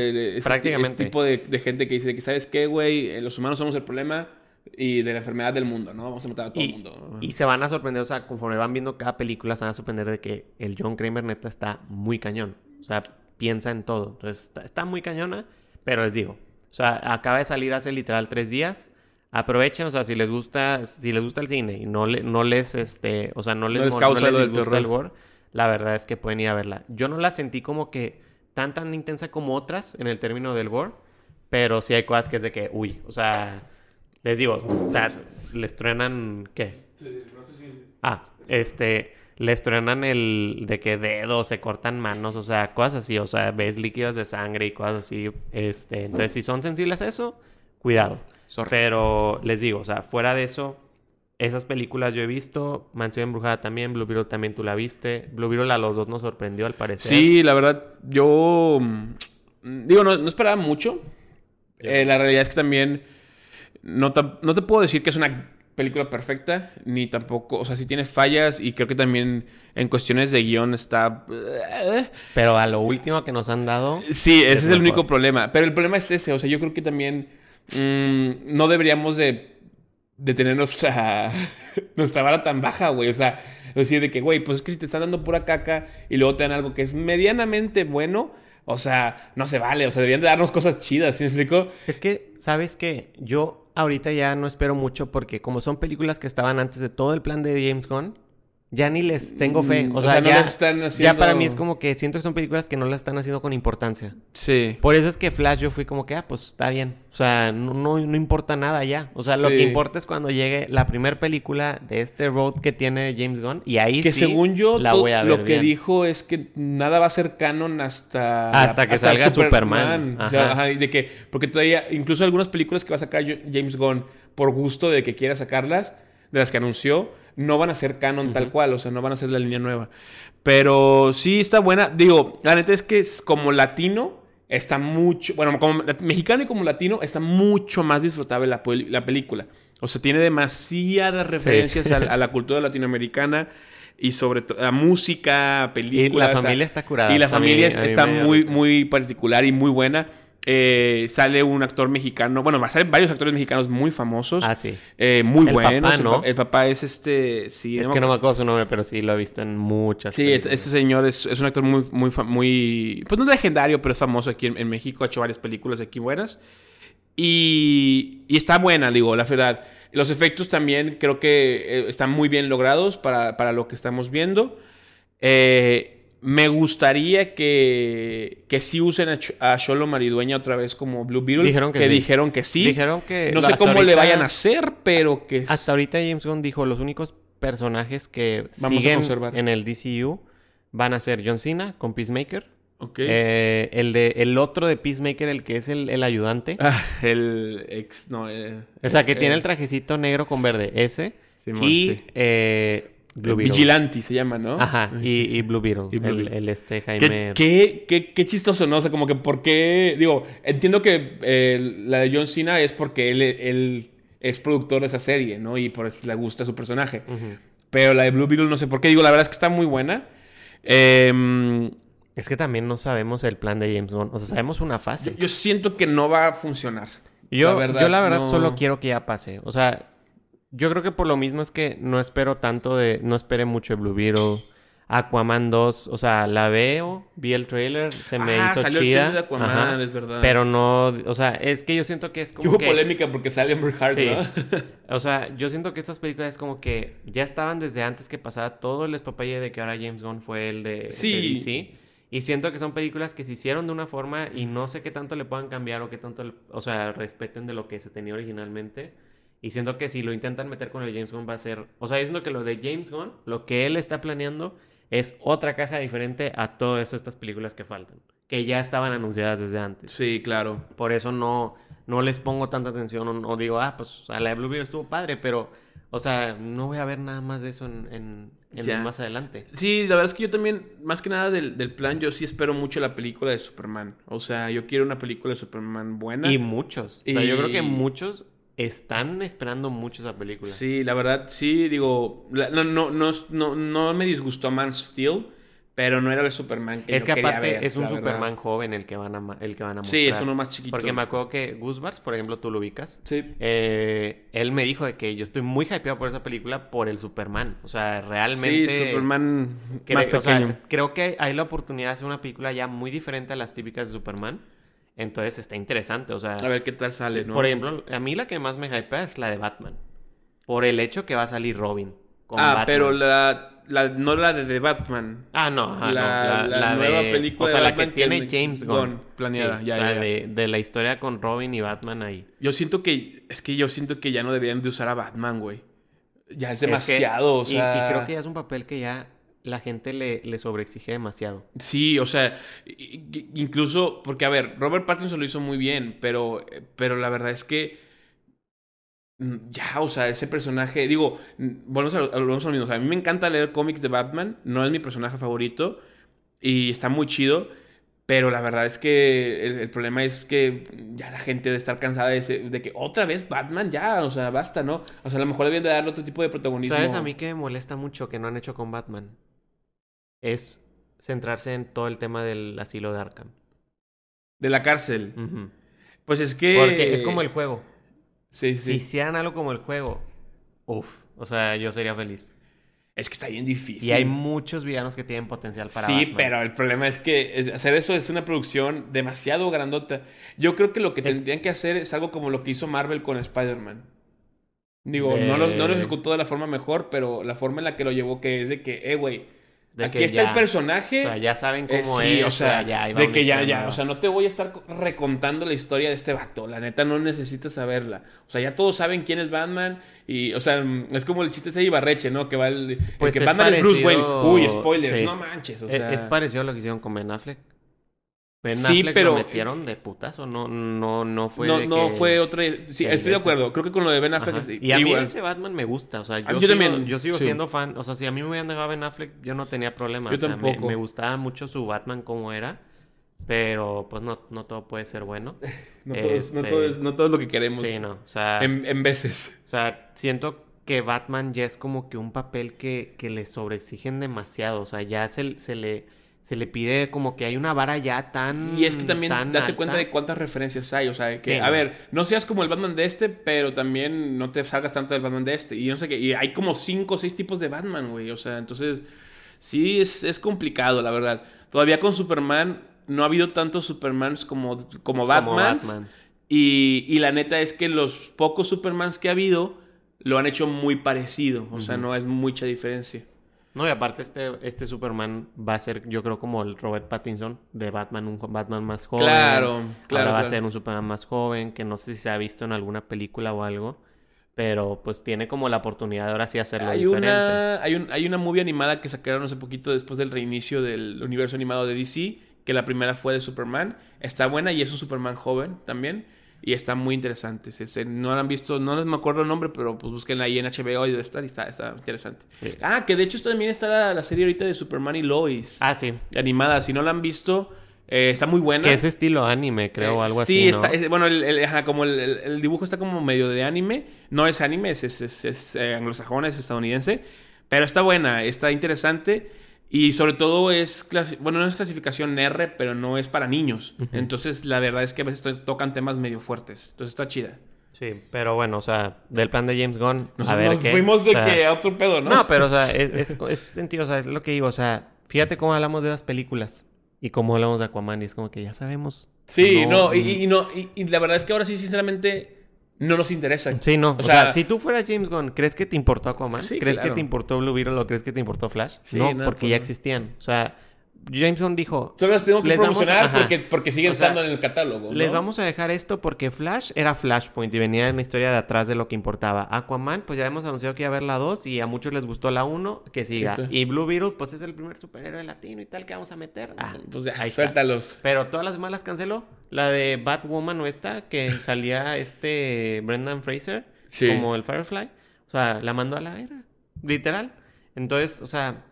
Prácticamente. Es tipo de, de, gente que dice que, ¿sabes qué, güey? Eh, los humanos somos el problema y de la enfermedad del mundo, ¿no? Vamos a matar a todo el mundo. Y se van a sorprender, o sea, conforme van viendo cada película, se van a sorprender de que el John Kramer neta está muy cañón. O sea, piensa en todo. Entonces, está, está muy cañona, pero les digo, o sea, acaba de salir hace literal tres días aprovechen, o sea, si les gusta, si les gusta el cine y no, le, no les, este, o sea, no les, causa el gore, la verdad es que pueden ir a verla. Yo no la sentí como que tan, tan intensa como otras en el término del gore, pero sí hay cosas que es de que, uy, o sea, Les digo, o sea, le estrenan, ¿qué? Ah, este, le estrenan el de que dedos, se cortan manos, o sea, cosas así, o sea, ves líquidos de sangre y cosas así. Este, entonces, si son sensibles a eso, cuidado. Pero les digo, o sea, fuera de eso, esas películas yo he visto, Mansión Embrujada también, Blue Beetle también tú la viste. Blue Beetle a los dos nos sorprendió al parecer. Sí, la verdad, yo mm, digo, no, esperaba mucho. Eh, la realidad es que también no no te puedo decir que es una película perfecta, ni tampoco, o sea, sí tiene fallas y creo que también en cuestiones de guion está... Eh. Pero a lo último que nos han dado... Sí, ese es, el único problema. Pero el problema es ese, o sea, yo creo que también mm, no deberíamos de, de tener nuestra, nuestra vara tan baja, güey. O sea, decir de que, güey, pues es que si te están dando pura caca y luego te dan algo que es medianamente bueno, o sea, no se vale. O sea, deberían de darnos cosas chidas, ¿sí me explico? Es que, ¿sabes qué? Yo ahorita ya no espero mucho porque como son películas que estaban antes de todo el plan de James Gunn, ya ni les tengo fe. Mm, o, sea, ya, están haciendo... ya para mí es como que siento que son películas que no las están haciendo con importancia. Sí. Por eso es que Flash yo fui como que, ah, pues está bien. O sea, no, no, importa nada ya. O sea, lo que importa es cuando llegue la primera película de este road que tiene James Gunn. Y ahí que según yo, la voy a ver lo que dijo es que nada va a ser canon hasta... Hasta que salga Superman. O sea, de que... Porque todavía... Incluso algunas películas que va a sacar James Gunn por gusto de que quiera sacarlas, de las que anunció no van a ser canon tal cual, o sea, no van a ser la línea nueva. Pero sí está buena. Digo, la neta es que es como latino está mucho, bueno, como mexicano y como latino está mucho más disfrutable la, película. O sea, tiene demasiadas referencias a, la cultura latinoamericana y sobre todo a música, películas. Y la familia está curada. Y la familia está muy, muy particular y muy buena. Eh, sale un actor mexicano, bueno, salir varios actores mexicanos muy famosos. Ah, sí. Eh, muy el buenos. Papá, ¿no? el, papá es este. Sí, es que no me acuerdo su nombre, pero sí lo he visto en muchas. Sí, este señor es, un actor muy, muy, muy. Pues no es legendario, pero es famoso aquí en, México. Ha hecho varias películas aquí buenas. Y, y está buena, digo, la verdad. Los efectos también creo que eh, están muy bien logrados para, para lo que estamos viendo. Eh. Me gustaría que, que sí usen a, Cholo Maridueña otra vez como Blue Beetle. Dijeron que, dijeron que sí. Dijeron que... No sé cómo le vayan a hacer, pero que... Hasta ahorita James Gunn dijo los únicos personajes que siguen en el DCU van a ser John Cena con Peacemaker. Ok. Eh, el, de, el otro de Peacemaker, el que es el, ayudante. Ah, el ex... No, eh, o sea, que tiene el trajecito negro con verde. Ese. y... Blue Vigilante se llama, ¿no? Ajá, y, Blue Beetle, el, este Jaime. ¿Qué, qué, qué, chistoso, ¿no? O sea, como que por qué. Digo, entiendo que eh, la de John Cena es porque él, él, es productor de esa serie, ¿no? Y por eso le gusta su personaje. Pero la de Blue Beetle no sé por qué. Digo, la verdad es que está muy buena. Em, es que también no sabemos el plan de James Bond. O sea, sabemos una fase. Yo, siento que no va a funcionar. Yo la verdad, yo la verdad solo quiero que ya pase. O sea, yo creo que por lo mismo es que no espero tanto de... No esperé mucho de Blue Beetle. Aquaman 2, o sea, la veo, vi el trailer, se me ah, hizo salió chida. El de Aquaman, es verdad. Pero no, o sea, es que yo siento que es como Hubo polémica porque sale Amber Heard, sí. o sea, yo siento que estas películas es como que ya estaban desde antes que pasara todo el espapalle de que ahora James Gunn fue el de, sí. DC. Y siento que son películas que se hicieron de una forma y no sé qué tanto le puedan cambiar o qué tanto, o sea, respeten de lo que se tenía originalmente. Y siento que si lo intentan meter con el James Gunn va a ser... O sea, yo siento que lo de James Gunn, lo que él está planeando es otra caja diferente a todas estas películas que faltan. Que ya estaban anunciadas desde antes. Sí, claro. Por eso no, no les pongo tanta atención o, digo, ah, pues a la de Blue Beetle estuvo padre, pero... O sea, no voy a ver nada más de eso en, en, más adelante. Sí, la verdad es que yo también, más que nada del, del, plan, yo sí espero mucho la película de Superman. O sea, yo quiero una película de Superman buena. Y muchos. O sea, yo creo que muchos están esperando mucho esa película. Sí, la verdad, sí, digo, no, no, no, no, me disgustó Man Steel, pero no era el Superman que Es que aparte es un Superman joven el que van a el que van a mostrar. Sí, es uno más chiquito. Porque me acuerdo que Goosebumps, por ejemplo, tú lo ubicas. Sí. Eh, él me dijo de que yo estoy muy hypeado por esa película por el Superman. O sea, realmente... Sí, Superman más pequeño. creo que hay la oportunidad de hacer una película ya muy diferente a las típicas de Superman entonces está interesante, o sea... A ver qué tal sale, ¿no? Por ejemplo, a mí la que más me hypea es la de Batman. Por el hecho que va a salir Robin. ah, pero la... la, no la de The Batman. Ah, no. la, la, nueva película. O sea, la que tiene James Gunn. planeada, ya, ya, De, de, la historia con Robin y Batman ahí. Yo siento que. Es que yo siento que ya no deberían de usar a Batman, güey. Ya es demasiado, o sea... y, creo que ya es un papel que ya la gente le, le sobreexige demasiado. Sí, o sea, incluso, porque a ver, Robert Pattinson lo hizo muy bien, pero, pero la verdad es que mm, ya, o sea, ese personaje, digo, volvemos a, volvemos a lo mismo, o sea, a mí me encanta leer cómics de Batman, no es mi personaje favorito y está muy chido, pero la verdad es que el, problema es que ya la gente de estar cansada de, de, que otra vez Batman, ya, o sea, basta, ¿no? O sea, a lo mejor deben de darle otro tipo de protagonismo. ¿Sabes a mí que me molesta mucho que no han hecho con Batman? Es centrarse en todo el tema del asilo de Arkham. De la cárcel. Pues es que... Porque es como el juego. Sí, sí. Si hicieran algo como el juego, uff, o sea, yo sería feliz. Es que está bien difícil. Y hay muchos villanos que tienen potencial para Sí, pero el problema es que hacer eso es una producción demasiado grandota. Yo creo que lo que tendrían que hacer es algo como lo que hizo Marvel con Spider-Man. Digo, no, lo, no lo ejecutó de la forma mejor, pero la forma en la que lo llevó, que es de que, eh, güey, Aquí está el personaje. O sea, ya saben eh, cómo es. O sea, ya, de que ya, ya. O sea, no te voy a estar recontando la historia de este vato. La neta, no necesitas saberla. O sea, ya todos saben quién es Batman. Y, o sea, es como el chiste ese de Ibarreche, ¿no? Que va el. Pues que Batman es Bruce Wayne. Uy, spoilers. No manches. O sea... es, parecido a lo que hicieron con Ben Affleck. Ben sí, Affleck pero... lo metieron de putazo, no, no, no fue No, no fue otra... Sí, estoy de acuerdo. Creo que con lo de Ben Affleck... Sí, y a mí ese Batman me gusta, o sea, yo, sigo, también, yo sigo siendo fan. O sea, si a mí me hubieran dejado Ben Affleck, yo no tenía problema. Yo tampoco. Me, gustaba mucho su Batman como era, pero pues no, no todo puede ser bueno. no, todo es, no, todo es, no todo es lo que queremos. Sí, no, o sea... En, en veces. O sea, siento que Batman ya es como que un papel que, que le sobreexigen demasiado, o sea, ya se, se le se le pide como que hay una vara ya tan. Y es que también date cuenta de cuántas referencias hay. O sea, que, a ver, no seas como el Batman de este, pero también no te salgas tanto del Batman de este. Y no sé qué. Y hay como cinco o seis tipos de Batman, güey. O sea, entonces. Sí, es, es complicado, la verdad. Todavía con Superman no ha habido tantos Supermans como, como Batman. Y, y la neta es que los pocos Supermans que ha habido lo han hecho muy parecido. O sea, no es mucha diferencia. No, y aparte este, este Superman va a ser, yo creo, como el Robert Pattinson de Batman, un Batman más joven. Claro, claro. Ahora va a ser un Superman más joven, que no sé si se ha visto en alguna película o algo. Pero pues tiene como la oportunidad de ahora sí hacerlo hay diferente. Una, hay, un, hay una movie animada que sacaron hace poquito después del reinicio del universo animado de DC, que la primera fue de Superman. Está buena y es un Superman joven también. Y está muy interesante. no la han visto, no les me acuerdo el nombre, pero pues búsquenla ahí en HBO y debe estar y está, está interesante. Ah, que de hecho también está la, serie ahorita de Superman y Lois. Ah, sí. Animada. Si no la han visto, eh, está muy buena. Que es estilo anime, creo, o algo así. Sí, está, bueno, el, como el, dibujo está como medio de anime. No es anime, es, es, es eh, anglosajón, es estadounidense. Pero está buena, está interesante. Y sobre todo es, bueno, no es clasificación R, pero no es para niños. Entonces, la verdad es que a veces tocan temas medio fuertes. Entonces, está chida. Sí, pero bueno, o sea, del plan de James Gunn, nos, a ver nos fuimos de que a otro pedo, ¿no? No, pero, o sea, es, es, sentido, o sea, es lo que digo, o sea, fíjate cómo hablamos de las películas y cómo hablamos de Aquaman y es como que ya sabemos. Sí, no, y, no, y, la verdad es que ahora sí, sinceramente, no nos interesa. Sí, no. O, sea, si tú fueras James Gunn, ¿crees que te importó Aquaman? ¿Crees que te importó Blue Beetle o crees que te importó Flash? no, porque ya existían. O sea, Jameson dijo... Solo las tengo que promocionar porque, porque siguen estando en el catálogo. Les vamos a dejar esto porque Flash era Flashpoint y venía en la historia de atrás de lo que importaba. Aquaman, pues ya hemos anunciado que iba a haber la 2 y a muchos les gustó la 1, que siga. Y Blue Beetle, pues es el primer superhéroe latino y tal que vamos a meter. Ah, pues ahí suéltalos. Pero todas las demás las canceló. La de Batwoman o esta, que salía este Brendan Fraser, como el Firefly. O sea, la mandó a la era. Literal. Entonces, o sea,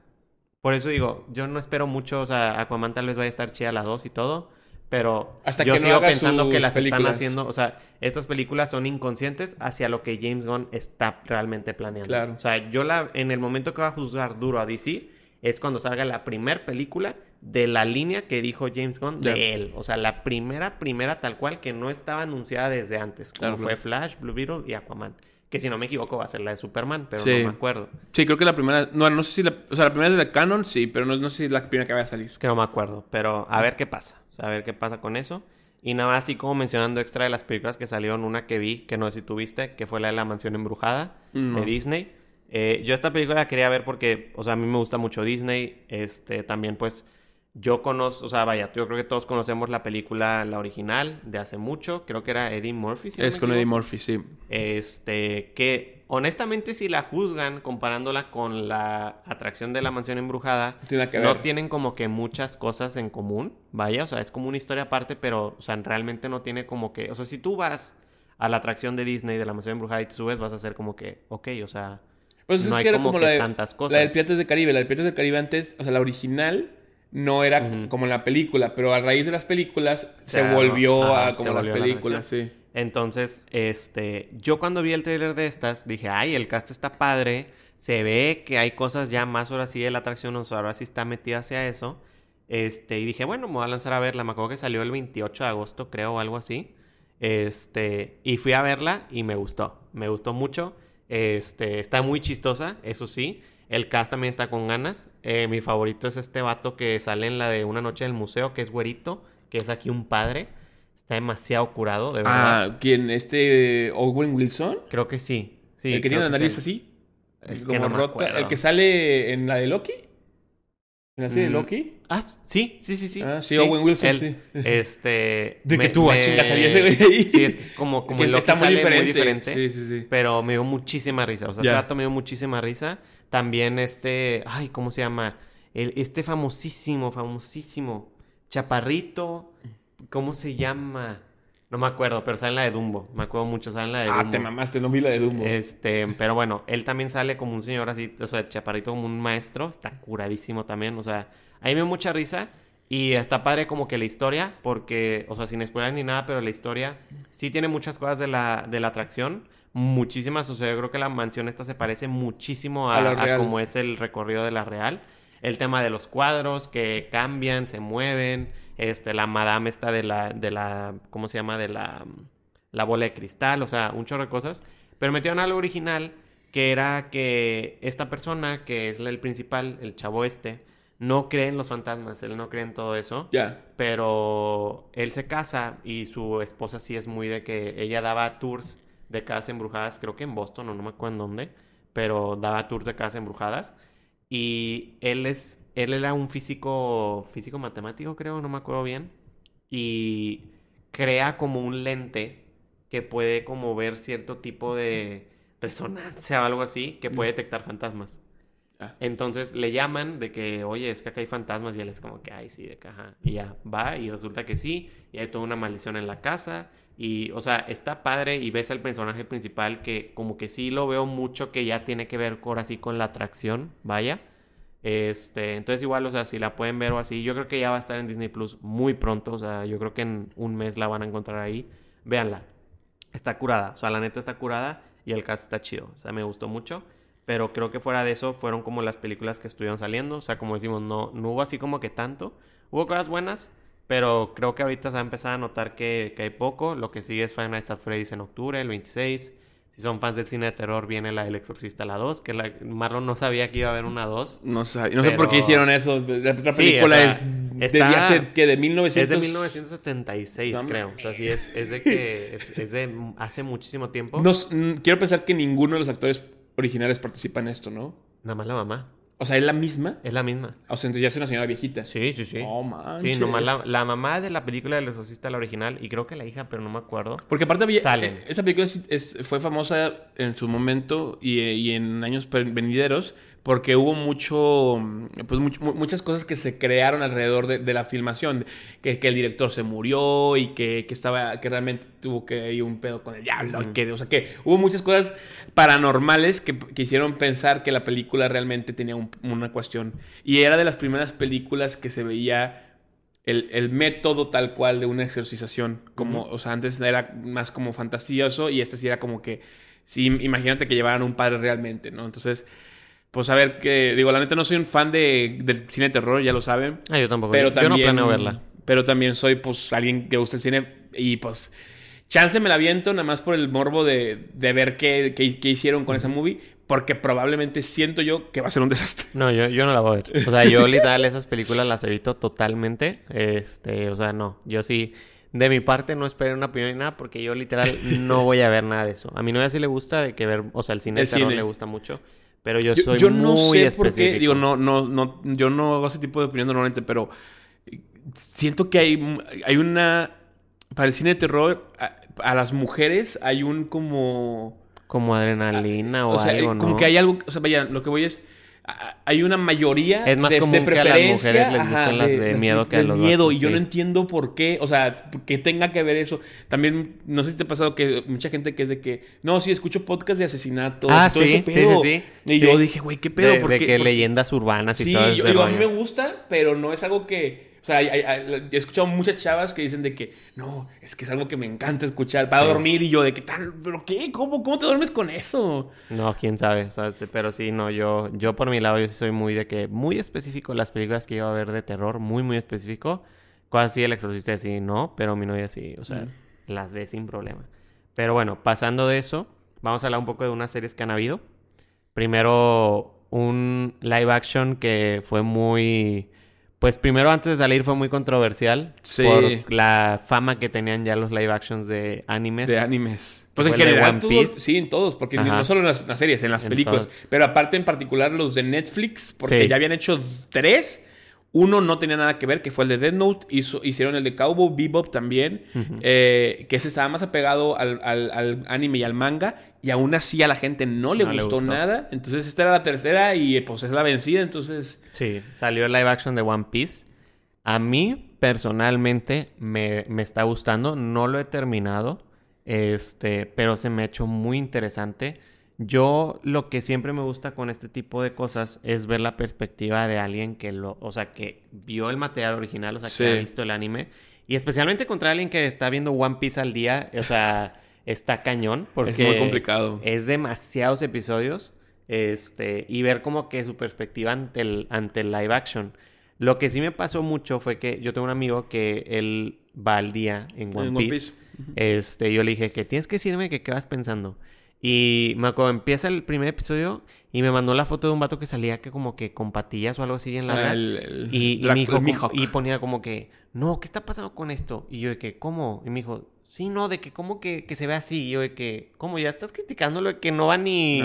por eso digo, yo no espero mucho, o sea, Aquaman tal vez vaya a estar chida la 2 y todo, pero Hasta yo que sigo pensando que las están haciendo, o sea, estas películas son inconscientes hacia lo que James Gunn está realmente planeando. Claro. O sea, yo la, en el momento que va a juzgar duro a DC es cuando salga la primera película de la línea que dijo James Gunn de él. O sea, la primera, primera tal cual que no estaba anunciada desde antes, como fue Flash, Blue Beetle y Aquaman. Que si no me equivoco va a ser la de Superman, pero no me acuerdo. Sí, creo que la primera. No, no sé si la. O sea, la primera es de la Canon, sí, pero no, no sé si es la primera que va a salir. Es que no me acuerdo. Pero a ver qué pasa. O sea, a ver qué pasa con eso. Y nada más, así como mencionando extra de las películas que salieron, una que vi, que no sé si tuviste, que fue la de La Mansión Embrujada de Disney. Eh, yo esta película la quería ver porque, o sea, a mí me gusta mucho Disney. Este, también pues yo conozco, o sea, vaya, yo creo que todos conocemos la película, la original, de hace mucho. Creo que era Eddie Murphy. es con Eddie Murphy, sí. Este, que honestamente si la juzgan comparándola con la atracción de la mansión embrujada, no tienen como que muchas cosas en común, vaya, o sea, es como una historia aparte, pero, o sea, realmente no tiene como que, o sea, si tú vas a la atracción de Disney de la mansión embrujada y te subes, vas a ser como que, ok, o sea, pues no es hay que era como, la tantas cosas. La del Piratas del Caribe, la del Piratas del Caribe antes, o sea, la original no era como en la película, pero a raíz de las películas se volvió a como las películas, sí. Entonces, este, yo cuando vi el trailer de estas, dije, ay, el cast está padre, se ve que hay cosas ya más ahora sí de la atracción, o sea, ahora sí está metida hacia eso. Este, y dije, bueno, me voy a lanzar a verla. Me acuerdo que salió el 28 de agosto, creo, o algo así. Este, y fui a verla y me gustó. Me gustó mucho. Este, está muy chistosa, eso sí. El cast también está con ganas. Eh, mi favorito es este vato que sale en la de Una Noche del Museo, que es güerito, que es aquí un padre. Está demasiado curado, de verdad. Ah, ¿quién? ¿Este Owen Wilson? Creo que sí. sí ¿El que tiene la nariz así? Es como rota. ¿El que sale en la de Loki? ¿En la serie de mm, Loki? Ah, sí, sí, sí, sí. Ah, sí, Owen Wilson, sí. Este... De que tú, a chingas, salía ese güey. Sí, es como, como el Loki está muy diferente. muy diferente. Sí, sí, sí. Pero me dio muchísima risa. O sea, ese rato me dio muchísima risa. También este, ay, ¿cómo se llama? El, este famosísimo, famosísimo chaparrito, ¿cómo se llama? No me acuerdo, pero sale en la de Dumbo. Me acuerdo mucho, sale en la de Dumbo. Ah, te mamaste, no vi la de Dumbo. Este, pero bueno, él también sale como un señor así, o sea, chaparrito como un maestro. Está curadísimo también, o sea, a mí me dio mucha risa. Y está padre como que la historia, porque, o sea, sin spoiler ni nada, pero la historia sí tiene muchas cosas de la, de la atracción muchísimas. O sea, yo creo que la mansión esta se parece muchísimo a, a, como es el recorrido de la Real. El tema de los cuadros que cambian, se mueven. Este, la madame está de la, de la, ¿cómo se llama? De la, la bola de cristal, o sea, un chorro de cosas. Pero metieron algo original que era que esta persona, que es el principal, el chavo este, no cree en los fantasmas, él no cree en todo eso. Ya. Pero él se casa y su esposa sí es muy de que ella daba tours de casas embrujadas, creo que en Boston o no me acuerdo en dónde, pero daba tours de casas embrujadas. Y él es, él era un físico, físico matemático creo, no me acuerdo bien. Y crea como un lente que puede como ver cierto tipo de resonancia o algo así, que puede detectar fantasmas. Ah. Entonces le llaman de que, oye, es que acá hay fantasmas y él es como que, ay, sí, de caja. Y ya va y resulta que sí, y hay toda una maldición en la casa y, o sea, está padre y ves al personaje principal que como que sí lo veo mucho que ya tiene que ver ahora sí con la atracción, vaya. Este, entonces igual, o sea, si la pueden ver o así, yo creo que ya va a estar en Disney Plus muy pronto, o sea, yo creo que en un mes la van a encontrar ahí. Véanla. Está curada, o sea, la neta está curada y el cast está chido, o sea, me gustó mucho. Pero creo que fuera de eso fueron como las películas que estuvieron saliendo. O sea, como decimos, no, no hubo así como que tanto. Hubo cosas buenas, pero creo que ahorita se va a empezar a notar que, hay poco. Lo que sigue es Five Nights at Freddy's en octubre, el 26. Si son fans del cine de terror, viene la El Exorcista, la 2. Que la, Marlon no sabía que iba a haber una 2. No, sé, no sé por qué hicieron eso. La película es de, hace, que de 1900... Es de 1976, creo. O sea, sí, es, es de que... es, de hace muchísimo tiempo. Quiero pensar que ninguno de los actores originales participan en esto, ¿no? Nada más la mamá. O sea, ¿es la misma? Es la misma. O sea, entonces ya es una señora viejita. Sí, sí, sí. Oh, manches. Sí, nomás la, la mamá de la película del exorcista, la original, y creo que la hija, pero no me acuerdo. Porque aparte había, eh, esa película fue famosa en su momento y, y en años venideros porque hubo mucho, pues muchas cosas que se crearon alrededor de, la filmación, que, que, el director se murió y que, que, estaba, que realmente tuvo que ir un pedo con el diablo, y que, o sea, que hubo muchas cosas paranormales que, que hicieron pensar que la película realmente tenía una cuestión. Y era de las primeras películas que se veía el, el, método tal cual de una exorcización. Como, o sea, antes era más como fantasioso y este sí era como que, sí, imagínate que llevaran un padre realmente, ¿no? Entonces, pues a ver, que digo, la neta no soy un fan de, del cine de terror, ya lo saben. Ah, yo tampoco. Pero también, yo no planeo verla. Pero también soy, pues, alguien que gusta el cine y, pues, chance me la viento nada más por el morbo de, de ver qué, qué, hicieron con esa movie, porque probablemente siento yo que va a ser un desastre. No, yo, yo no la voy a ver. O sea, yo literal esas películas las evito totalmente. Este, o sea, no. Yo sí, de mi parte no espero una opinión ni nada, porque yo literal no voy a ver nada de eso. A mi novia sí le gusta de que ver, o sea, el cine terror le gusta mucho. Pero yo soy yo no sé por qué, digo, no, no, no, yo no hago ese tipo de opinión normalmente, pero siento que hay, hay una, para el cine de terror, a, las mujeres hay un como... Como adrenalina o, algo, ¿no? Como que hay algo, o sea, vaya, lo que voy es hay una mayoría es más de, común que a las mujeres les gustan las de, miedo que a los miedo y yo no entiendo por qué o sea que tenga que ver eso. También no sé si te ha pasado que mucha gente que es de que no sí escucho podcast de asesinato ah sí, sí, sí y yo dije güey qué pedo de, de que leyendas urbanas y todo eso sí yo, a mí me gusta pero no es algo que o sea, he escuchado muchas chavas que dicen de que, no, es que es algo que me encanta escuchar para dormir y yo de que tal, pero ¿qué? ¿Cómo, ¿Cómo te duermes con eso? No, quién sabe, o sea, pero sí, no, yo, yo por mi lado yo sí soy muy de que, muy específico las películas que iba a ver de terror, muy, muy específico. Cosas así, el exorcista sí, no, pero mi novia sí, o sea, las ve sin problema. Pero bueno, pasando de eso, vamos a hablar un poco de unas series que han habido. Primero, un live action que fue muy pues primero antes de salir fue muy controversial sí. por la fama que tenían ya los live actions de animes. De animes. Pues en general, sí, en todos, porque no solo en las, series, en las películas, pero aparte en particular los de Netflix, porque ya habían hecho tres uno no tenía nada que ver, que fue el de Dead Note. hicieron el de Cowboy Bebop también. Eh, que ese estaba más apegado al, anime y al manga. Y aún así a la gente no le, gustó, nada. Entonces esta era la tercera y pues es la vencida. Entonces... Sí, salió el live action de One Piece. A mí personalmente me, me está gustando. No lo he terminado. Este, pero se me ha hecho muy interesante. Yo lo que siempre me gusta con este tipo de cosas es ver la perspectiva de alguien que lo, o sea, que vio el material original, o sea, que ha visto el anime. Y especialmente contra alguien que está viendo One Piece al día, o sea, está cañón. Porque es muy complicado. Es demasiados episodios. Este, y ver como que su perspectiva ante el, ante el live action. Lo que sí me pasó mucho fue que yo tengo un amigo que él va al día en One, Piece. Este, yo le dije que tienes que decirme que qué vas pensando. Y me acuerdo, empieza el primer episodio y me mandó la foto de un vato que salía que como que con patillas o algo así en la ah, y, y, ponía como que, no, ¿qué está pasando con esto? Y yo de que, ¿cómo? Y me dijo, sí, no, de que cómo que, que se ve así. Y yo de que, ¿cómo? Ya estás criticando lo de que no va ni,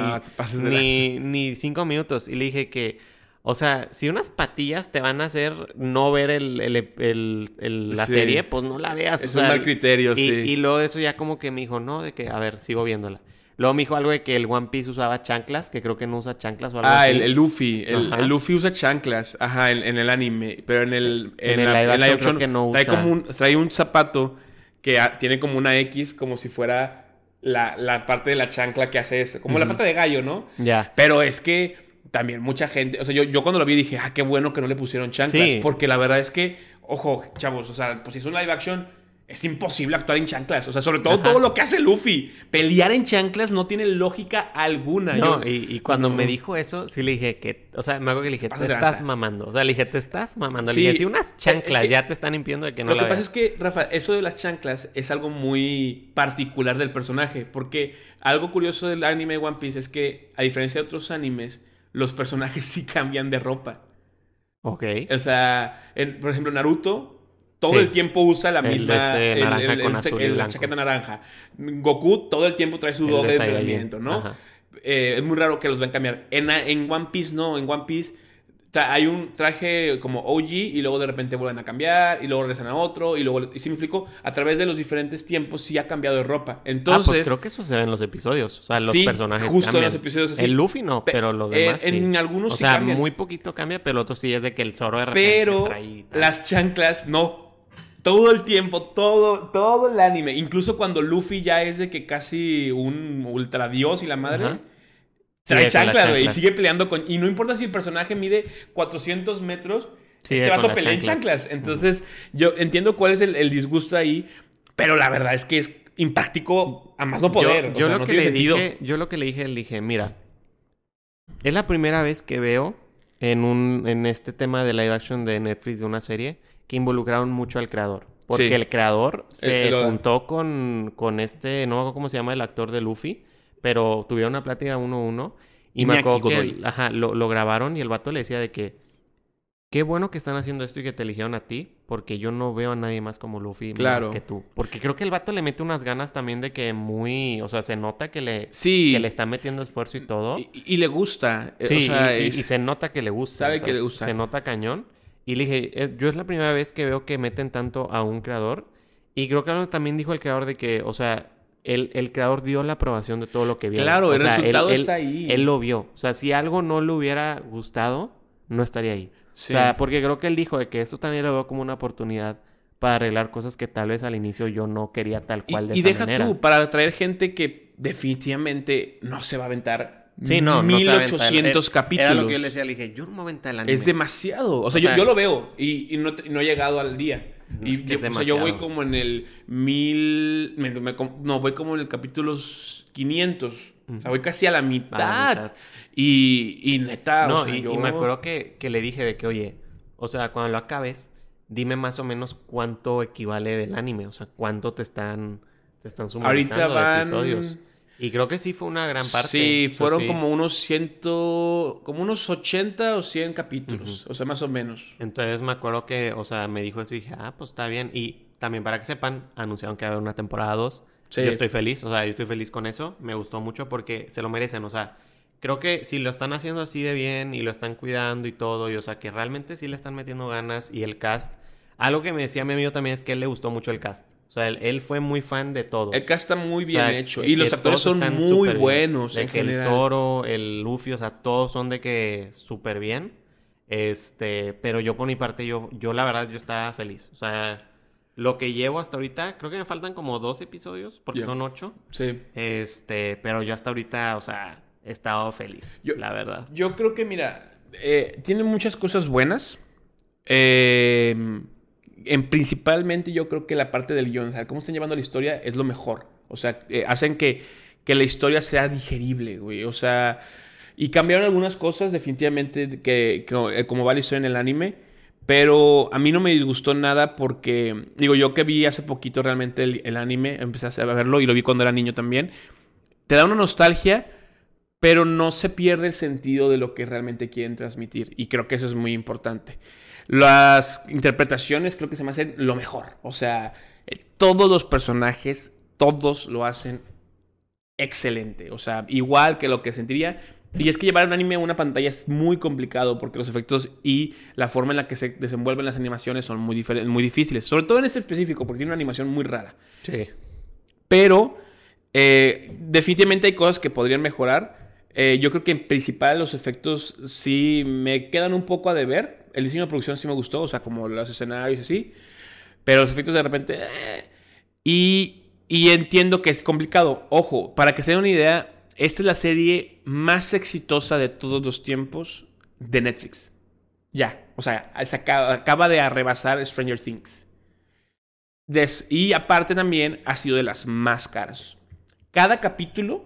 ni, ni cinco minutos. Y le dije que, o sea, si unas patillas te van a hacer no ver el, el, la serie, pues no la veas. Es un mal criterio, y, sí. Y luego eso ya como que me dijo, no, de que, a ver, sigo viéndola. Luego me dijo algo de que el One Piece usaba chanclas, que creo que no usa chanclas o algo ah, así. Ah, el, Luffy. El, Luffy usa chanclas, ajá, en, el anime. Pero en el, en, la, live action, que no usa. Trae, como un, trae un zapato que tiene como una X, como si fuera la, parte de la chancla que hace eso. Como la pata de gallo, ¿no? Ya. Pero es que también mucha gente. O sea, yo, yo cuando lo vi dije, ah, qué bueno que no le pusieron chanclas. Porque la verdad es que, ojo, chavos, o sea, pues si es un live action es imposible actuar en chanclas. O sea, sobre todo todo lo que hace Luffy. Pelear en chanclas no tiene lógica alguna. No, y, cuando me dijo eso, sí le dije que... O sea, me hago que le dije, te estás mamando. O sea, le dije, te estás mamando. Le dije, si unas chanclas ya te están impidiendo de que no Lo que pasa es que, Rafa, eso de las chanclas es algo muy particular del personaje. Porque algo curioso del anime de One Piece es que, a diferencia de otros animes, los personajes sí cambian de ropa. Ok. O sea, por ejemplo, Naruto todo el tiempo usa la misma este naranja con azul y la chaqueta naranja. Goku todo el tiempo trae su doble de entrenamiento, ¿no? Eh, es muy raro que los vean cambiar. En, en One Piece no, en One Piece hay un traje como OG y luego de repente vuelven a cambiar y luego regresan a otro y luego, y si me explico, a través de los diferentes tiempos sí ha cambiado de ropa. Entonces, ah, pues creo que eso se ve en los episodios, o sea, los personajes justo en los episodios así. El Luffy no, pero los eh, demás En algunos o sea, muy poquito cambia, pero el otro sí es de que el Zoro de repente Pero las chanclas no. Todo el tiempo, todo, todo el anime. Incluso cuando Luffy ya es de que casi un ultra dios y la madre. Trae chanclas, güey. Y sigue peleando con. Y no importa si el personaje mide 400 metros. este vato pelea en chanclas. Entonces, yo entiendo cuál es el, disgusto ahí. Pero la verdad es que es impráctico a más no poder. Yo, lo que le dije, yo lo que le dije, le dije, mira. Es la primera vez que veo en un en este tema de live action de Netflix de una serie que involucraron mucho al creador. Porque el creador se juntó con, con este, no me cómo se llama el actor de Luffy, pero tuvieron una plática uno a uno. Y me acuerdo que ajá, lo, lo, grabaron y el vato le decía de que qué bueno que están haciendo esto y que te eligieron a ti, porque yo no veo a nadie más como Luffy más que tú. Porque creo que el vato le mete unas ganas también de que muy, o sea, se nota que le, sí. que le está metiendo esfuerzo y todo. Y, le gusta. Eh, sí, y, se nota que le gusta. Sabe que le gusta. Se nota cañón. Y le dije, eh, yo es la primera vez que veo que meten tanto a un creador. Y creo que también dijo el creador de que, o sea, el, el, creador dio la aprobación de todo lo que vio. Claro, el resultado está ahí. Él lo vio. O sea, si algo no le hubiera gustado, no estaría ahí. O sea, porque creo que él dijo de que esto también lo veo como una oportunidad para arreglar cosas que tal vez al inicio yo no quería tal cual y, de y deja tú, para atraer gente que definitivamente no se va a aventar Sí, no, 1800 capítulos. Era lo que yo le decía, le dije, yo no me el anime. Es demasiado. O sea, yo, yo, lo veo y, y no, no, he llegado al día. y yo, o sea, yo voy como en el mil... no, voy como en el capítulo 500. O sea, voy casi a la mitad. Y, y neta, no, y, me acuerdo que, que, le dije de que, oye, o sea, cuando lo acabes, dime más o menos cuánto equivale del anime. O sea, cuánto te están, te están Ahorita van... episodios. Y creo que sí fue una gran parte. Sí, fueron como unos ciento... Como unos 80 o 100 capítulos. O sea, más o menos. Entonces me acuerdo que, o sea, me dijo eso y dije, ah, pues está bien. Y también para que sepan, anunciaron que va a haber una temporada 2. Yo estoy feliz, o sea, yo estoy feliz con eso. Me gustó mucho porque se lo merecen, o sea, creo que si lo están haciendo así de bien y lo están cuidando y todo, y o sea, que realmente sí le están metiendo ganas y el cast. Algo que me decía mi amigo también es que él le gustó mucho el cast. O sea, él, fue muy fan de todo. El cast está muy bien hecho. Y los actores son muy buenos. De que el Zoro, el Luffy, o sea, todos son de que súper bien. Este, pero yo por mi parte, yo, yo la verdad, yo estaba feliz. O sea, lo que llevo hasta ahorita, creo que me faltan como dos episodios, porque son ocho. Sí. Este, pero yo hasta ahorita, o sea, he estado feliz, la verdad. Yo creo que, mira, eh, tiene muchas cosas buenas. Eh, en principalmente yo creo que la parte del guion, o sea, cómo están llevando la historia es lo mejor. O sea, eh, hacen que, que la historia sea digerible, güey. O sea, y cambiaron algunas cosas definitivamente que, que como va la historia en el anime. Pero a mí no me disgustó nada porque, digo, yo que vi hace poquito realmente el, anime, empecé a verlo y lo vi cuando era niño también, te da una nostalgia, pero no se pierde el sentido de lo que realmente quieren transmitir. Y creo que eso es muy importante. Las interpretaciones creo que se me hacen lo mejor. O sea, eh, todos los personajes, todos lo hacen excelente. O sea, igual que lo que sentiría y es que llevar un anime a una pantalla es muy complicado porque los efectos y la forma en la que se desenvuelven las animaciones son muy, muy difíciles. Sobre todo en este específico, porque tiene una animación muy rara. Sí. Pero eh, definitivamente hay cosas que podrían mejorar. Eh, yo creo que en principal los efectos sí me quedan un poco a deber. El diseño de producción sí me gustó, o sea, como los escenarios y así. Pero los efectos de repente... Eh, y, entiendo que es complicado. Ojo, para que se den una idea, esta es la serie más exitosa de todos los tiempos de Netflix. Ya, o sea, acaba, de arrebasar Stranger Things. y aparte también ha sido de las más caras. Cada capítulo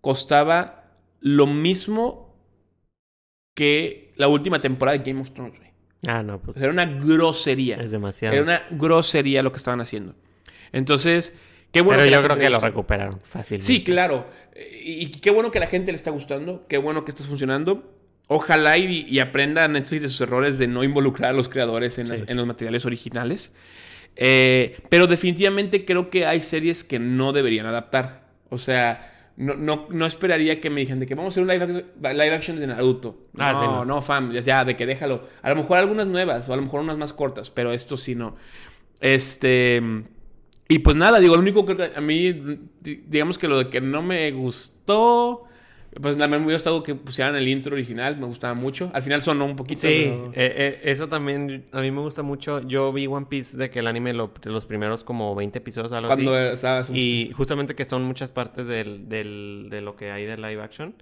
costaba lo mismo que la última temporada de Game of Thrones. Ah, no, pues. Era una grosería. Es demasiado. Era una grosería lo que estaban haciendo. Entonces, pero yo creo que lo recuperaron fácilmente. Sí, claro. Y, qué bueno que a la gente le está gustando. Qué bueno que está funcionando. Ojalá y, aprenda Netflix de sus errores de no involucrar a los creadores en, los materiales originales. Eh, pero definitivamente creo que hay series que no deberían adaptar. O sea, no, no, esperaría que me dijeran de que vamos a hacer un live action, de Naruto. Ah, no, no, no, fam, ya, de que déjalo. A lo mejor algunas nuevas o a lo mejor unas más cortas, pero esto sí no. Este. Y pues nada, digo, lo único que a mí, digamos que lo de que no me gustó, pues me hubiera gustado que pusieran el intro original, me gustaba mucho. Al final sonó un poquito. Sí, eh, eh, eso también a mí me gusta mucho. Yo vi One Piece de que el anime, lo, de los primeros como 20 episodios, algo Cuando así. Y justamente que son muchas partes del, del, de lo que hay de live action.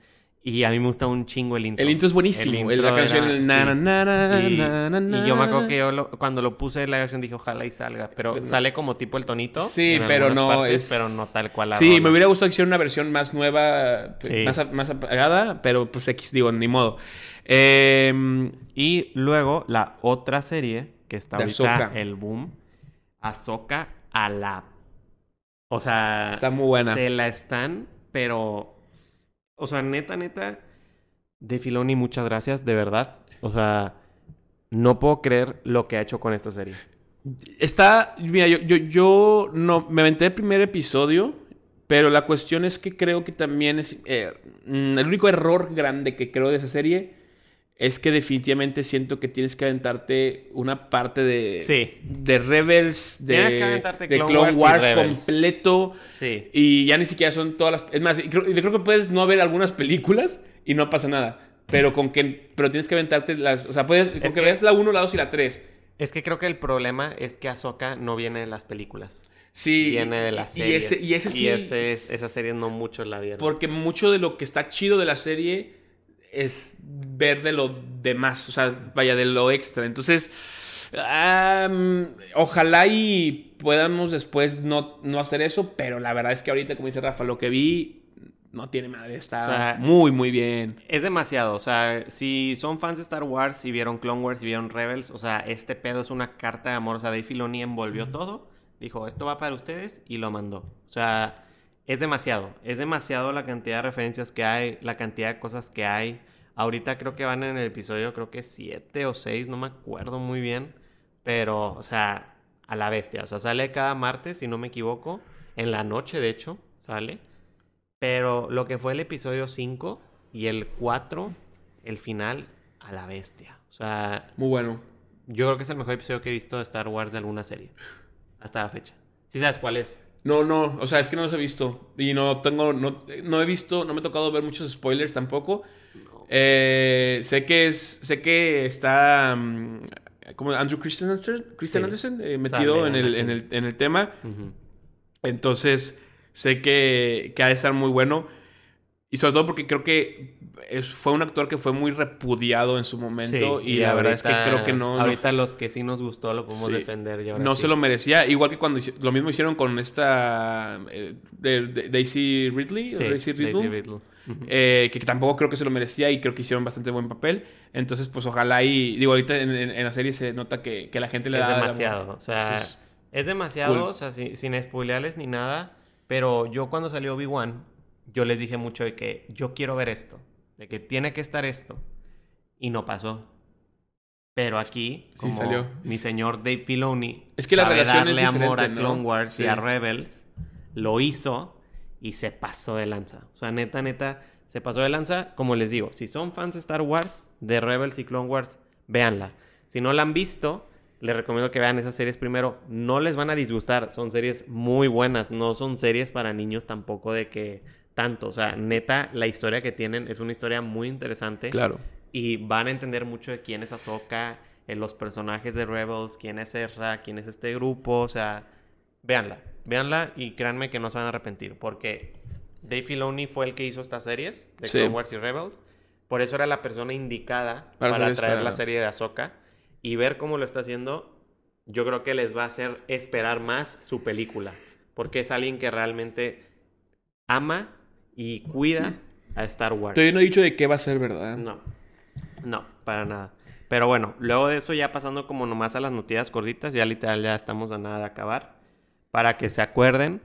Y a mí me gusta un chingo el intro. El intro es buenísimo. la canción, el na, na, na, y, y, yo me acuerdo que yo cuando lo puse en la versión dije, ojalá y salga. Pero sale como tipo el tonito. Sí, pero no es... Pero no tal cual. sí, me hubiera gustado que hiciera una versión más nueva, más, más apagada, pero pues X, digo, ni modo. Em, y luego la otra serie que está ahorita, el boom, Ahsoka a la... O sea... Está muy buena. Se la están, pero o sea, neta, neta, de Filoni, muchas gracias, de verdad. O sea, no puedo creer lo que ha hecho con esta serie. Está, mira, yo, yo, yo no, me aventé el primer episodio, pero la cuestión es que creo que también es, eh, mm, el único error grande que creo de esa serie es que definitivamente siento que tienes que aventarte una parte de, sí. de Rebels, de, de Clone, Wars, completo. Sí. Y ya ni siquiera son todas las... Es más, creo, creo que puedes no ver algunas películas y no pasa nada. Pero con que pero tienes que aventarte las... O sea, puedes... Con que, veas la 1, la 2 y la 3. Es que creo que el problema es que Ahsoka no viene de las películas. Sí. Viene de las series. Y ese, y ese sí... esa serie no mucho la vieron. Porque mucho de lo que está chido de la serie es ver de lo demás, o sea, vaya, de lo extra. Entonces, ojalá y podamos después no, no, hacer eso, pero la verdad es que ahorita, como dice Rafa, lo que vi no tiene madre, está muy, muy bien. Es demasiado, o sea, si son fans de Star Wars y vieron Clone Wars y vieron Rebels, o sea, este pedo es una carta de amor, o sea, Dave Filoni envolvió todo, dijo, esto va para ustedes y lo mandó. O sea, es demasiado. Es demasiado la cantidad de referencias que hay, la cantidad de cosas que hay. Ahorita creo que van en el episodio, creo que 7 o 6, no me acuerdo muy bien. Pero, o sea, a la bestia. O sea, sale cada martes, si no me equivoco. En la noche, de hecho, sale. Pero lo que fue el episodio 5 y el 4, el final, a la bestia. O sea... Muy bueno. Yo creo que es el mejor episodio que he visto de Star Wars de alguna serie. Hasta la fecha. ¿Sí sabes cuál es? No, no, o sea, es que no los he visto. Y no tengo, no, no he visto, no me ha tocado ver muchos spoilers tampoco. Eh, sé que es, sé que está mm, como Andrew Christian Anderson, eh, metido en el, en el, en, el, tema. Entonces, sé que, que ha de estar muy bueno. Y sobre todo porque creo que fue un actor que fue muy repudiado en su momento y, la verdad es que creo que no... Ahorita los que sí nos gustó lo podemos defender. no se lo merecía, igual que cuando lo mismo hicieron con esta eh, Daisy Ridley. Daisy Ridley. Eh, que, tampoco creo que se lo merecía y creo que hicieron bastante buen papel. Entonces, pues ojalá y... Digo, ahorita en, la serie se nota que, la gente le da... Es demasiado, o sea... es demasiado, o sea, sin, spoilearles ni nada. Pero yo cuando salió Obi-Wan yo les dije mucho de que yo quiero ver esto, de que tiene que estar esto. Y no pasó. Pero aquí, como salió. mi señor Dave Filoni, es que la relación darle amor a Clone Wars y a Rebels, lo hizo y se pasó de lanza. O sea, neta, neta, se pasó de lanza. Como les digo, si son fans de Star Wars, de Rebels y Clone Wars, véanla. Si no la han visto, les recomiendo que vean esas series primero. No les van a disgustar, son series muy buenas. No son series para niños tampoco de que tanto. O sea, neta, la historia que tienen es una historia muy interesante. Claro. Y van a entender mucho de quién es Ahsoka, en los personajes de Rebels, quién es Ezra, quién es este grupo. O sea, véanla. Véanla y créanme que no se van a arrepentir. Porque Dave Filoni fue el que hizo estas series de Clone Wars y Rebels. Por eso era la persona indicada para, traer la serie de Ahsoka. Y ver cómo lo está haciendo, yo creo que les va a hacer esperar más su película. Porque es alguien que realmente ama y cuida a Star Wars. Todavía no he dicho de qué va a ser, ¿verdad? No, no, para nada. Pero bueno, luego de eso ya pasando como nomás a las noticias cortitas, ya literal ya estamos a nada de acabar. Para que se acuerden,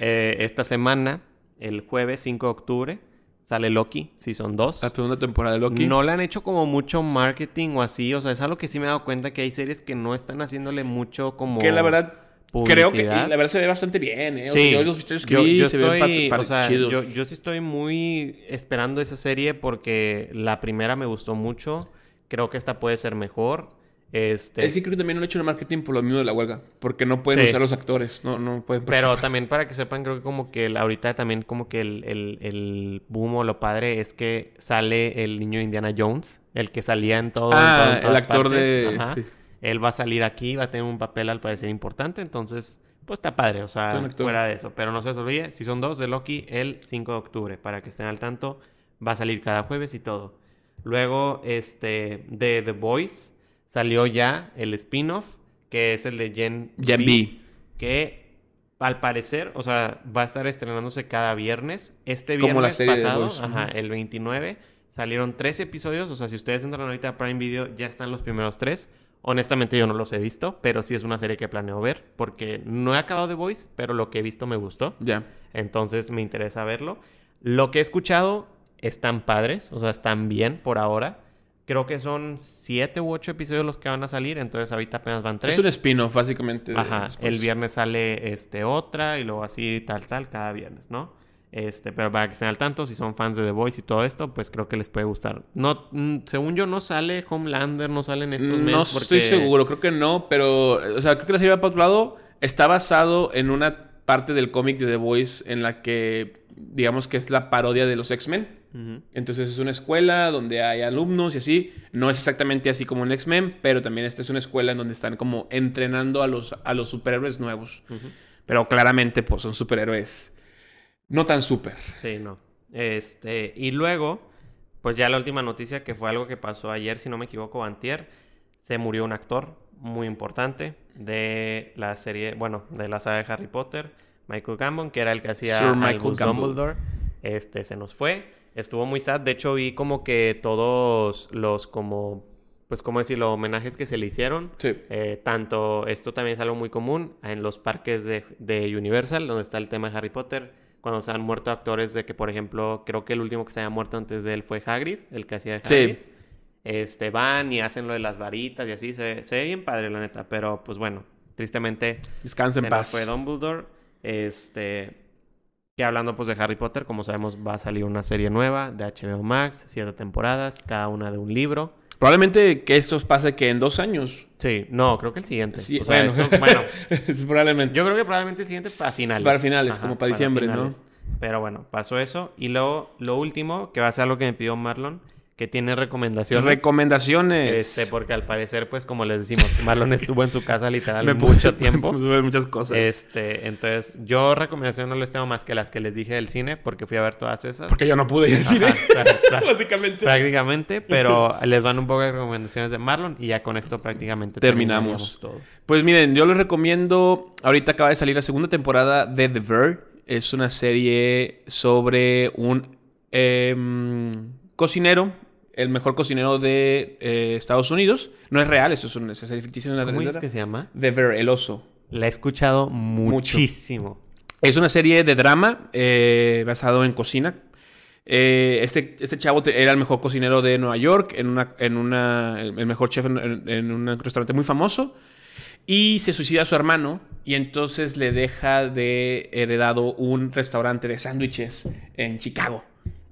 eh, esta semana, el jueves 5 de octubre, sale Loki, Season 2. La segunda temporada de Loki. No le han hecho como mucho marketing o así, o sea, es algo que sí me he dado cuenta que hay series que no están haciéndole mucho como... Que la verdad Creo que la verdad se ve bastante bien, ¿eh? Sí. yo los que yo, se estoy, o sea, yo, yo, sí estoy muy esperando esa serie porque la primera me gustó mucho. Creo que esta puede ser mejor. Este... Es que creo que también no han hecho el marketing por lo mismo de la huelga. Porque no pueden usar los actores. No, no pueden Pero también para que sepan, creo que como que ahorita también como que el, el, el boom o lo padre es que sale el niño Indiana Jones. El que salía en todo. Ah, el actor de... Él va a salir aquí, va a tener un papel al parecer importante, entonces, pues está padre, o sea, fuera de eso. Pero no se os olvide, si son dos de Loki, el 5 de octubre, para que estén al tanto, va a salir cada jueves y todo. Luego, este, de The Voice, salió ya el spin-off, que es el de Gen, B, que al parecer, o sea, va a estar estrenándose cada viernes. Este viernes pasado, ajá, el 29, salieron tres episodios, o sea, si ustedes entran ahorita a Prime Video, ya están los primeros tres. Honestamente yo no los he visto, pero sí es una serie que planeo ver porque no he acabado The Voice, pero lo que he visto me gustó. Ya. Entonces me interesa verlo. Lo que he escuchado están padres, o sea, están bien por ahora, Creo que son siete u ocho episodios los que van a salir, entonces ahorita apenas van tres. Es un spin-off, básicamente. Ajá, el viernes sale este otra y luego así tal, tal, cada viernes, ¿no? Este, pero para que estén al tanto, si son fans de The Voice y todo esto, pues creo que les puede gustar. No, mm, según yo, no sale Homelander, no salen estos meses. No estoy seguro, creo que no, pero, o sea, creo que la serie va para otro lado. Está basado en una parte del cómic de The Voice en la que, digamos que es la parodia de los X-Men. Entonces es una escuela donde hay alumnos y así. No es exactamente así como en X-Men, pero también esta es una escuela en donde están como entrenando a los, a los superhéroes nuevos. Pero claramente, pues son superhéroes no tan super. Sí, no. Este, y luego, pues ya la última noticia que fue algo que pasó ayer, si no me equivoco, antier, se murió un actor muy importante de la serie, bueno, de la saga de Harry Potter, Michael Gambon, que era el que hacía Sir Michael Dumbledore. Este, se nos fue. Estuvo muy sad. De hecho, vi como que todos los como pues, ¿cómo decirlo? Homenajes que se le hicieron. Sí. Eh, tanto, esto también es algo muy común en los parques de, de, Universal, donde está el tema de Harry Potter, cuando se han muerto actores de que, por ejemplo, creo que el último que se haya muerto antes de él fue Hagrid, el que hacía de Hagrid. Sí. Este, van y hacen lo de las varitas y así, se, se ve bien padre, la neta, pero pues bueno, tristemente... Descansa en paz. Fue Dumbledore, este... Que hablando pues de Harry Potter, como sabemos va a salir una serie nueva de HBO Max, siete temporadas, cada una de un libro. Probablemente que esto pase que en dos años. Sí, no, creo que el siguiente. o sea, bueno, probablemente. Yo creo que probablemente el siguiente para finales. Para finales, como para, diciembre, ¿no? Pero bueno, pasó eso. Y luego, lo último, que va a ser algo que me pidió Marlon, que tiene recomendaciones. Recomendaciones. Este, porque al parecer, pues, como les decimos, Marlon estuvo en su casa literal mucho tiempo. Me muchas cosas. Este, entonces, yo recomendaciones no les tengo más que las que les dije del cine, porque fui a ver todas esas. Porque yo no pude ir al cine. Básicamente. Prácticamente, pero les van un poco de recomendaciones de Marlon y ya con esto prácticamente terminamos todo. Pues miren, yo les recomiendo, ahorita acaba de salir la segunda temporada de The Verge. Es una serie sobre un em, cocinero el mejor cocinero de eh, Estados Unidos. No es real, eso es una serie ficticia. Una ¿Cómo es que se llama? The Bear, el oso. La he escuchado muchísimo. Es una serie de drama eh, basado en cocina. Eh, este, este chavo era el mejor cocinero de Nueva York, en una, en una, el mejor chef en, un restaurante muy famoso. Y se suicida a su hermano y entonces le deja de heredado un restaurante de sándwiches en Chicago.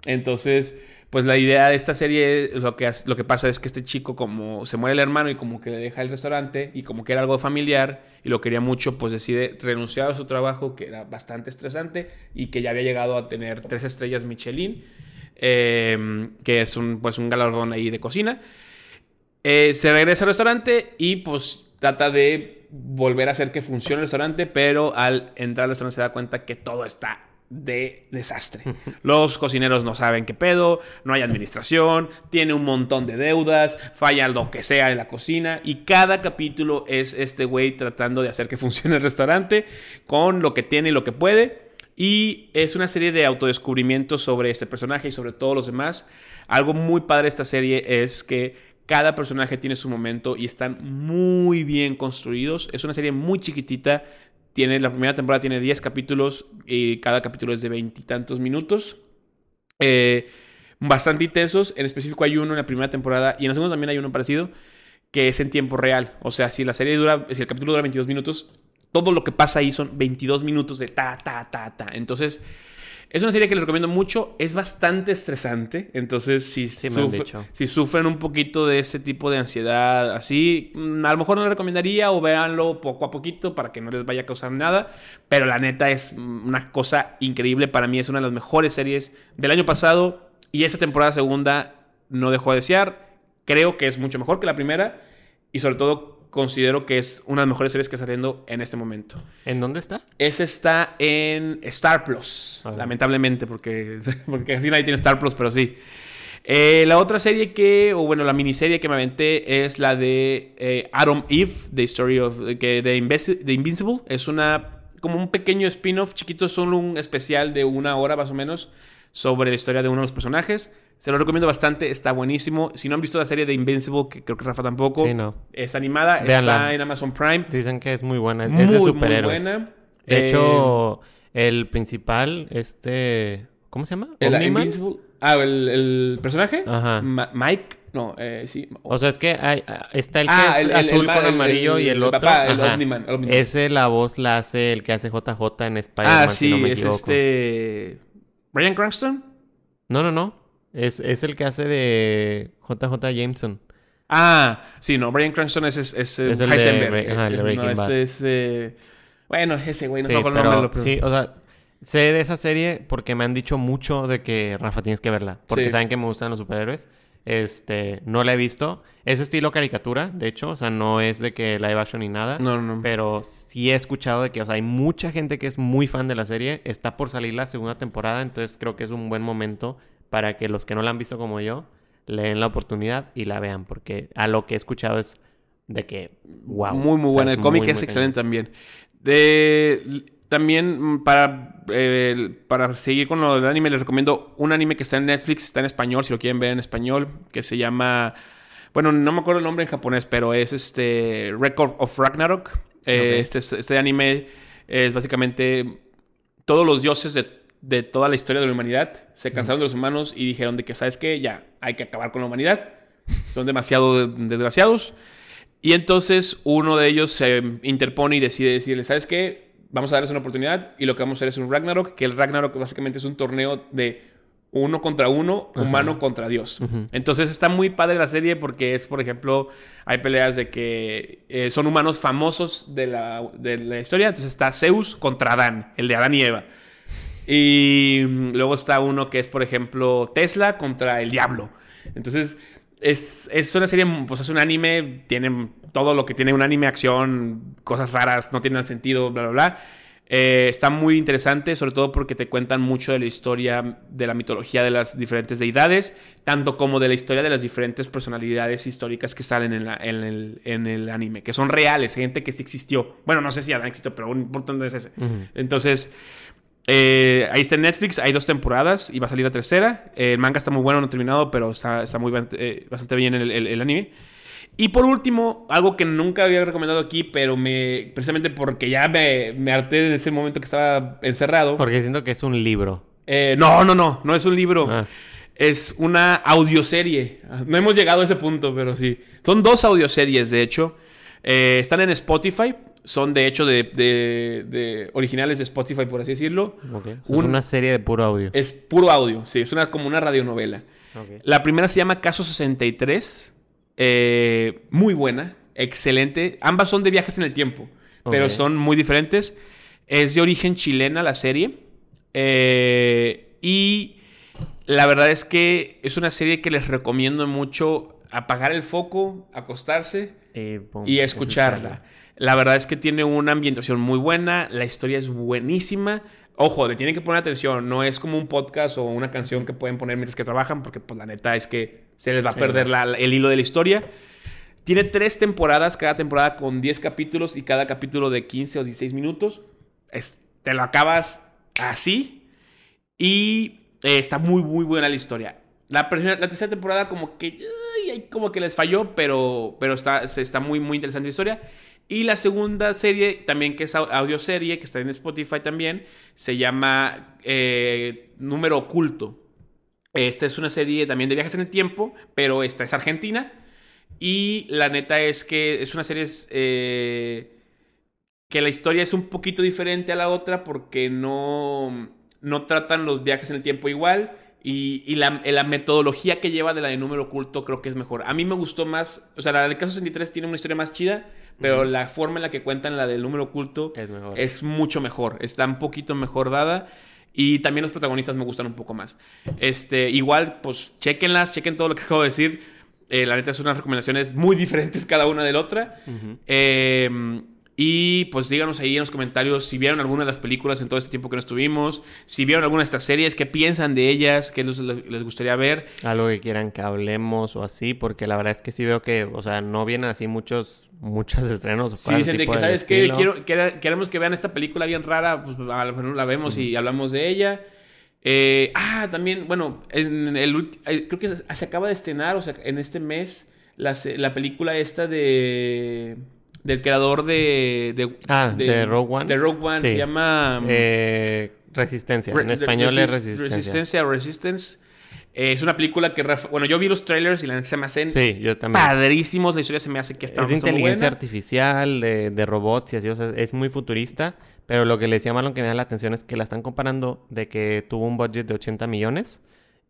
Entonces pues la idea de esta serie, lo que, lo que pasa es que este chico como se muere el hermano y como que le deja el restaurante y como que era algo familiar y lo quería mucho, pues decide renunciar a su trabajo que era bastante estresante y que ya había llegado a tener tres estrellas Michelin, em, que es un, pues un galardón ahí de cocina. Eh, se regresa al restaurante y pues trata de volver a hacer que funcione el restaurante, pero al entrar al restaurante se da cuenta que todo está de desastre. Los cocineros no saben qué pedo, no hay administración, tiene un montón de deudas, falla lo que sea en la cocina y cada capítulo es este güey tratando de hacer que funcione el restaurante con lo que tiene y lo que puede. Y es una serie de autodescubrimientos sobre este personaje y sobre todos los demás. Algo muy padre de esta serie es que cada personaje tiene su momento y están muy bien construidos. Es una serie muy chiquitita tiene, la primera temporada tiene 10 capítulos y cada capítulo es de veintitantos minutos. Eh, bastante intensos. En específico hay uno en la primera temporada y en la segunda también hay uno parecido que es en tiempo real. O sea, si la serie dura, si el capítulo dura 22 minutos, todo lo que pasa ahí son 22 minutos de ta, ta, ta, ta. Entonces, es una serie que les recomiendo mucho. Es bastante estresante. Entonces, si, si sufren un poquito de ese tipo de ansiedad así, mm, a lo mejor no les recomendaría o véanlo poco a poquito para que no les vaya a causar nada. Pero la neta es una cosa increíble. Para mí es una de las mejores series del año pasado. Y esta temporada segunda no dejó de desear. Creo que es mucho mejor que la primera. Y sobre todo considero que es una de las mejores series que está saliendo en este momento. ¿En dónde está? Esa está en Star Plus, lamentablemente, porque, porque así nadie tiene Star Plus, pero sí. Eh, la otra serie que, o bueno, la miniserie que me aventé es la de eh, Adam Eve, The Story of, que de, Invincible. Es una, como un pequeño spin-off chiquito, solo un especial de una hora más o menos sobre la historia de uno de los personajes. Se lo recomiendo bastante, está buenísimo. Si no han visto la serie de Invincible, que creo que Rafa tampoco, es animada, está en Amazon Prime. Dicen que es muy buena, es de superhéroes. Muy buena. De hecho, eh, el principal, este, ¿cómo se llama? El Invincible. Ah, ¿el, personaje? Ajá. Mike. No, eh, sí. O sea, es que hay, está el que ah, es azul con amarillo y el, otro. Papá, el Omniman, Ese la voz la hace el que hace JJ en Spider-Man. Ah, sí, es este. ¿Brian Cranston? No, no, no. Es, es el que hace de JJ Jameson. Ah, sí, no. Brian Cranston es, es, es, es el Heisenberg. De, ajá, el de no, este es. Eh... Bueno, ese güey, no sí, el nombre. Sí, o sea Sé de esa serie porque me han dicho mucho de que, Rafa, tienes que verla. Porque saben que me gustan los superhéroes. Este, no la he visto. Es estilo caricatura, de hecho. O sea, no es de que live action ni nada. No, no, no. Pero sí he escuchado de que, o sea, hay mucha gente que es muy fan de la serie. Está por salir la segunda temporada. Entonces creo que es un buen momento para que los que no la han visto como yo le den la oportunidad y la vean. Porque a lo que he escuchado es de que, wow. Muy, muy buena. El cómic es excelente también. De también mm, para, eh, para seguir con lo del anime, les recomiendo un anime que está en Netflix, está en español, si lo quieren ver en español, que se llama... Bueno, no me acuerdo el nombre en japonés, pero es este Record of Ragnarok. Eh, este, este, anime es básicamente todos los dioses de, toda la historia de la humanidad se cansaron de los humanos y dijeron de que, ¿sabes qué? Ya, hay que acabar con la humanidad. Son demasiado desgraciados. Y entonces uno de ellos se interpone y decide decirle, ¿sabes qué? vamos a darles una oportunidad y lo que vamos a hacer es un Ragnarok, que el Ragnarok básicamente es un torneo de uno contra uno, humano contra Dios. Entonces está muy padre la serie porque es, por ejemplo, hay peleas de que eh, son humanos famosos de la, de la historia. Entonces está Zeus contra Adán, el de Adán y Eva. Y luego está uno que es, por ejemplo, Tesla contra el diablo. Entonces es, es una serie, pues es un anime, tiene todo lo que tiene un anime, acción, cosas raras, no tienen sentido, bla, bla, bla. Eh, está muy interesante, sobre todo porque te cuentan mucho de la historia de la mitología de las diferentes deidades, tanto como de la historia de las diferentes personalidades históricas que salen en, en, el, anime, que son reales, gente que sí existió. Bueno, no sé si Adán existió, pero un importante es ese. Entonces, eh, ahí está en Netflix, hay dos temporadas y va a salir la tercera. el manga está muy bueno, no terminado, pero está, está muy, eh, bastante bien el, el anime. Y por último, algo que nunca había recomendado aquí, pero me precisamente porque ya me, me harté en ese momento que estaba encerrado. Porque siento que es un libro. Eh, no, no, no, no es un libro. Ah. Es una audioserie. No hemos llegado a ese punto, pero sí. Son dos audioseries, de hecho. Están en Spotify. Son, de hecho, de, de, originales de Spotify, por así decirlo. es una serie de puro audio. Es puro audio, sí. Es una, como una radionovela. La primera se llama Caso 63 eh, muy buena, excelente. Ambas son de viajes en el tiempo, pero son muy diferentes. Es de origen chilena la serie. Eh, y la verdad es que es una serie que les recomiendo mucho apagar el foco, acostarse eh, y escucharla. La verdad es que tiene una ambientación muy buena, la historia es buenísima. Ojo, le tienen que poner atención, no es como un podcast o una canción que pueden poner mientras que trabajan, porque pues la neta es que se les va a perder el hilo de la historia. Tiene tres temporadas, cada temporada con 10 capítulos y cada capítulo de 15 o 16 minutos. te lo acabas así. Y eh, está muy, muy buena la historia. La, la tercera temporada como que, como que les falló, pero, pero está, está muy, muy interesante la historia. Y la segunda serie, también que es audioserie, que está en Spotify también, se llama eh, Número Oculto. Esta es una serie también de viajes en el tiempo, pero esta es argentina. Y la neta es que es una serie eh, que la historia es un poquito diferente a la otra porque no, no tratan los viajes en el tiempo igual. Y, la, metodología que lleva de la de número oculto creo que es mejor. A mí me gustó más, o sea, la del caso 63 tiene una historia más chida, pero la forma en la que cuentan la del número oculto es, es mucho mejor. Está un poquito mejor dada. Y también los protagonistas me gustan un poco más. Este, igual, pues, chequenlas, chequen todo lo que acabo de decir. Eh, la neta son unas recomendaciones muy diferentes cada una de la otra. eh, y pues díganos ahí en los comentarios si vieron alguna de las películas en todo este tiempo que no estuvimos, si vieron alguna de estas series, qué piensan de ellas, qué les, les, gustaría ver. Algo que quieran que hablemos o así, porque la verdad es que sí veo que, o sea, no vienen así muchos muchos estrenos. Sí, dicen de que, ¿sabes qué? Quiero, queremos que vean esta película bien rara, pues a lo mejor la vemos y hablamos de ella. Eh, ah, también, bueno, en el, eh, creo que se acaba de estrenar, o sea, en este mes, la, la película esta de del creador de, de ah, de, Rogue One. De Rogue One, se llama... Eh, Resistencia, en español es Resistencia. Resistencia, Resistance. es una película que, bueno, yo vi los trailers y la se me hacen sí, yo también. padrísimos. La historia se me hace que está Es de inteligencia artificial, de, de, robots y así, o sea, es muy futurista. Pero lo que le decía Marlon que me da la atención es que la están comparando de que tuvo un budget de 80 millones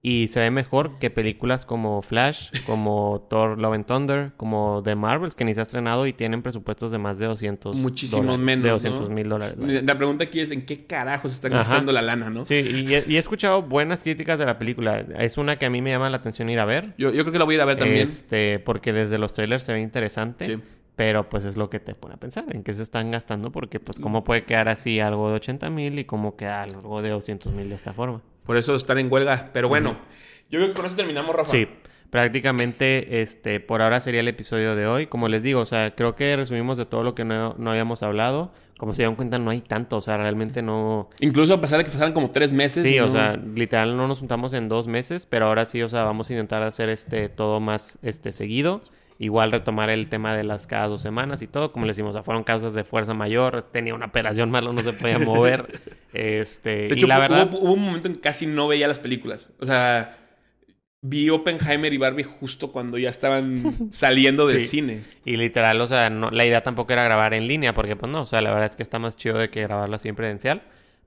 y se ve mejor que películas como Flash, como Thor Love and Thunder, como The Marvels, que ni se ha estrenado y tienen presupuestos de más de 200 Muchísimo menos. De 200 mil dólares. La pregunta aquí es: ¿en qué carajos se está gastando la lana, no? Sí, y he, escuchado buenas críticas de la película. Es una que a mí me llama la atención ir a ver. Yo, yo creo que la voy a ir a ver también. Este, porque desde los trailers se ve interesante. Sí. Pero pues es lo que te pone a pensar, en qué se están gastando, porque pues cómo puede quedar así algo de 80 mil y cómo queda algo de 200 mil de esta forma. Por eso están en huelga. Pero bueno, yo creo que con eso terminamos, Rafa. Sí, prácticamente este, por ahora sería el episodio de hoy. Como les digo, o sea, creo que resumimos de todo lo que no, no habíamos hablado. Como se dan cuenta, no hay tanto, o sea, realmente no... Incluso a pesar de que pasaran como tres meses. Sí, o sea, literal no nos juntamos en dos meses, pero ahora sí, o sea, vamos a intentar hacer este todo más este seguido. Igual retomar el tema de las cada dos semanas y todo, como les decimos, o sea, fueron causas de fuerza mayor, tenía una operación malo, no se podía mover. este, de hecho, la verdad... hubo, un momento en que casi no veía las películas. O sea, vi Oppenheimer y Barbie justo cuando ya estaban saliendo del cine. Y literal, o sea, no, la idea tampoco era grabar en línea, porque pues no, o sea, la verdad es que está más chido de que grabarla siempre presencial.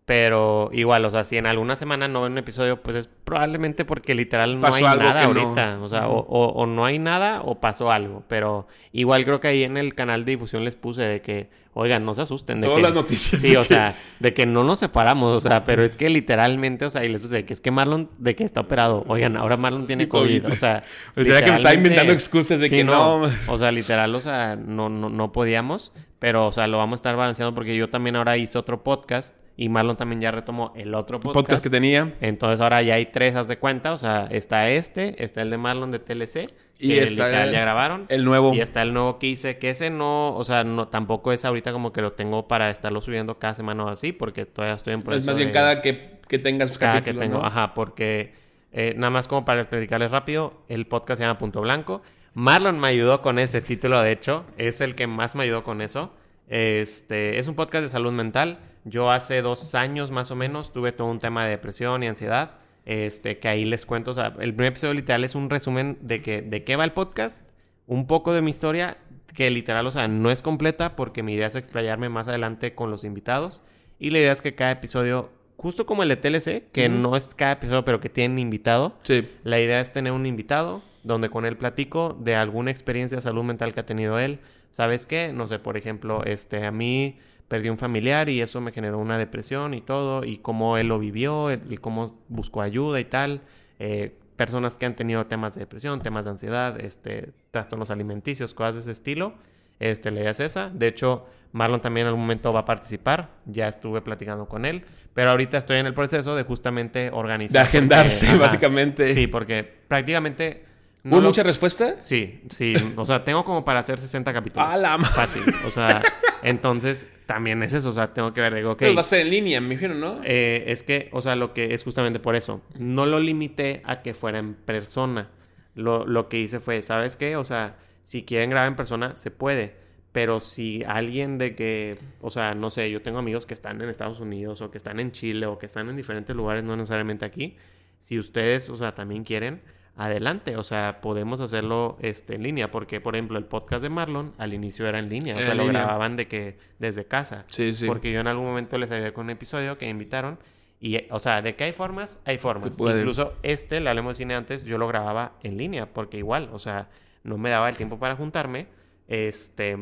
Pero igual, o sea, si en alguna semana no ven un episodio, pues es probablemente porque literal no hay nada ahorita. O sea, o, no hay nada o pasó algo. Pero igual creo que ahí en el canal de difusión les puse de que, oigan, no se asusten. De Todas las noticias. Sí, o sea, de que no nos separamos. O sea, pero es que literalmente, o sea, y les puse de que es que Marlon, de que está operado. Oigan, ahora Marlon tiene COVID. O sea, o sea que me está inventando excusas de que no. O sea, literal, o sea, no, no, no podíamos. Pero, o sea, lo vamos a estar balanceando porque yo también ahora hice otro podcast y Marlon también ya retomó el otro podcast. que tenía. Entonces ahora ya hay tres, haz de cuenta. O sea, está este, está el de Marlon de TLC. Y está el, ya grabaron. El nuevo. Y está el nuevo que hice. Que ese no, o sea, no, tampoco es ahorita como que lo tengo para estarlo subiendo cada semana o así. Porque todavía estoy en proceso. Es más bien cada que, que tengas Cada que tengo, ajá. Porque eh, nada más como para explicarles rápido, el podcast se llama Punto Blanco. Marlon me ayudó con ese título, de hecho. Es el que más me ayudó con eso. Este, es un podcast de salud mental. Yo hace dos años más o menos tuve todo un tema de depresión y ansiedad. Este, que ahí les cuento, o sea, el primer episodio literal es un resumen de que, de qué va el podcast, un poco de mi historia, que literal, o sea, no es completa porque mi idea es explayarme más adelante con los invitados. Y la idea es que cada episodio, justo como el de TLC, que no es cada episodio, pero que tiene invitado. Sí. La idea es tener un invitado donde con él platico de alguna experiencia de salud mental que ha tenido él. ¿Sabes qué? No sé, por ejemplo, este, a mí perdí un familiar y eso me generó una depresión y todo, y cómo él lo vivió, y cómo buscó ayuda y tal. Eh, personas que han tenido temas de depresión, temas de ansiedad, este, trastornos alimenticios, cosas de ese estilo. Este, le es esa. De hecho, Marlon también en algún momento va a participar. Ya estuve platicando con él. Pero ahorita estoy en el proceso de justamente organizar. De agendarse, básicamente. Sí, porque prácticamente ¿Hubo mucha respuesta? Sí, sí. O sea, tengo como para hacer 60 capítulos. ¡A la Fácil. O sea, entonces también es eso. O sea, tengo que ver, digo, ok. Pero va a ser en línea, me imagino, ¿no? Eh, es que, o sea, lo que es justamente por eso. No lo limité a que fuera en persona. Lo, lo que hice fue, ¿sabes qué? O sea, si quieren grabar en persona, se puede. Pero si alguien de que, o sea, no sé, yo tengo amigos que están en Estados Unidos o que están en Chile o que están en diferentes lugares, no necesariamente aquí. Si ustedes, o sea, también quieren, adelante, o sea, podemos hacerlo este, en línea, porque por ejemplo el podcast de Marlon al inicio era en línea, o sea, lo grababan de que desde casa, sí, sí. porque yo en algún momento les había con un episodio que me invitaron y, o sea, de que hay formas, hay formas. Incluso este, le hablemos de cine antes, yo lo grababa en línea, porque igual, o sea, no me daba el tiempo para juntarme, este,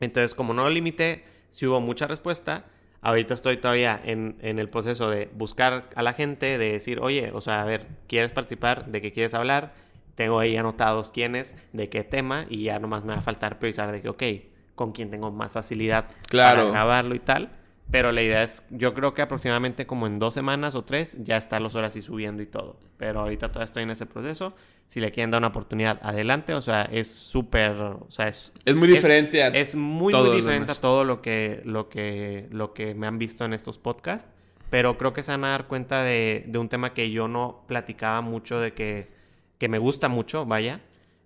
entonces como no lo limité, si hubo mucha respuesta, Ahorita estoy todavía en, en, el proceso de buscar a la gente, de decir, oye, o sea, a ver, ¿quieres participar? ¿De qué quieres hablar? Tengo ahí anotados quiénes, de qué tema, y ya nomás me va a faltar priorizar de que, ok, con quién tengo más facilidad claro. para grabarlo y tal. Pero la idea es, yo creo que aproximadamente como en dos semanas o tres ya están los horas y subiendo y todo. Pero ahorita todavía estoy en ese proceso. Si le quieren dar una oportunidad, adelante. O sea, es súper, o sea, es... Es muy diferente a Es muy, muy diferente a todo lo que, lo, que, lo que me han visto en estos podcasts. Pero creo que se van a dar cuenta de, de un tema que yo no platicaba mucho, de que, que me gusta mucho, vaya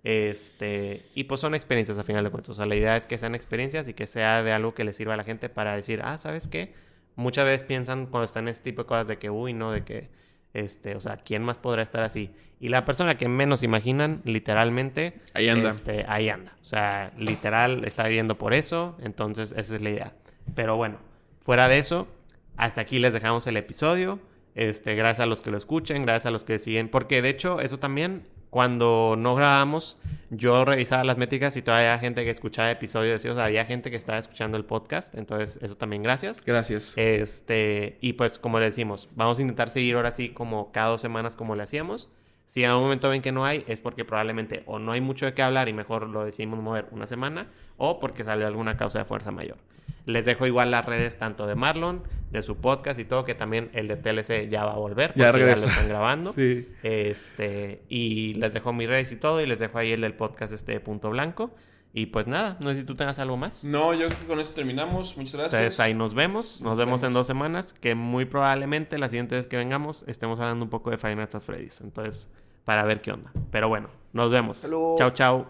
este, y pues son experiencias a final de cuentas. O sea, la idea es que sean experiencias y que sea de algo que les sirva a la gente para decir, ah, ¿sabes qué? Muchas veces piensan cuando están en este tipo de cosas de que, uy, no, de que Este, o sea, ¿quién más podrá estar así? Y la persona que menos imaginan, literalmente, ahí anda. Este, ahí anda. O sea, literal está viviendo por eso, entonces esa es la idea. Pero bueno, fuera de eso, hasta aquí les dejamos el episodio. Este, gracias a los que lo escuchen, gracias a los que siguen, porque de hecho eso también cuando no grabamos, yo revisaba las métricas y todavía había gente que escuchaba episodios, o sea, había gente que estaba escuchando el podcast, entonces eso también gracias. Gracias. Este, y pues como le decimos, vamos a intentar seguir ahora sí como cada dos semanas como le hacíamos. Si en algún momento ven que no hay, es porque probablemente o no hay mucho de qué hablar y mejor lo decidimos mover una semana, o porque salió alguna causa de fuerza mayor. Les dejo igual las redes tanto de Marlon, de su podcast y todo, que también el de TLC ya va a volver. Ya regresa. Ya lo están grabando. sí. Este, y les dejo mis redes y todo, y les dejo ahí el del podcast este Punto Blanco. Y pues nada, no sé si tú tengas algo más. No, yo creo que con eso terminamos. Muchas gracias. Entonces ahí nos vemos. Nos, vemos, en dos semanas. Que muy probablemente la siguiente vez que vengamos estemos hablando un poco de Five Nights at Freddy's. Entonces, para ver qué onda. Pero bueno, nos vemos. Chao, chao.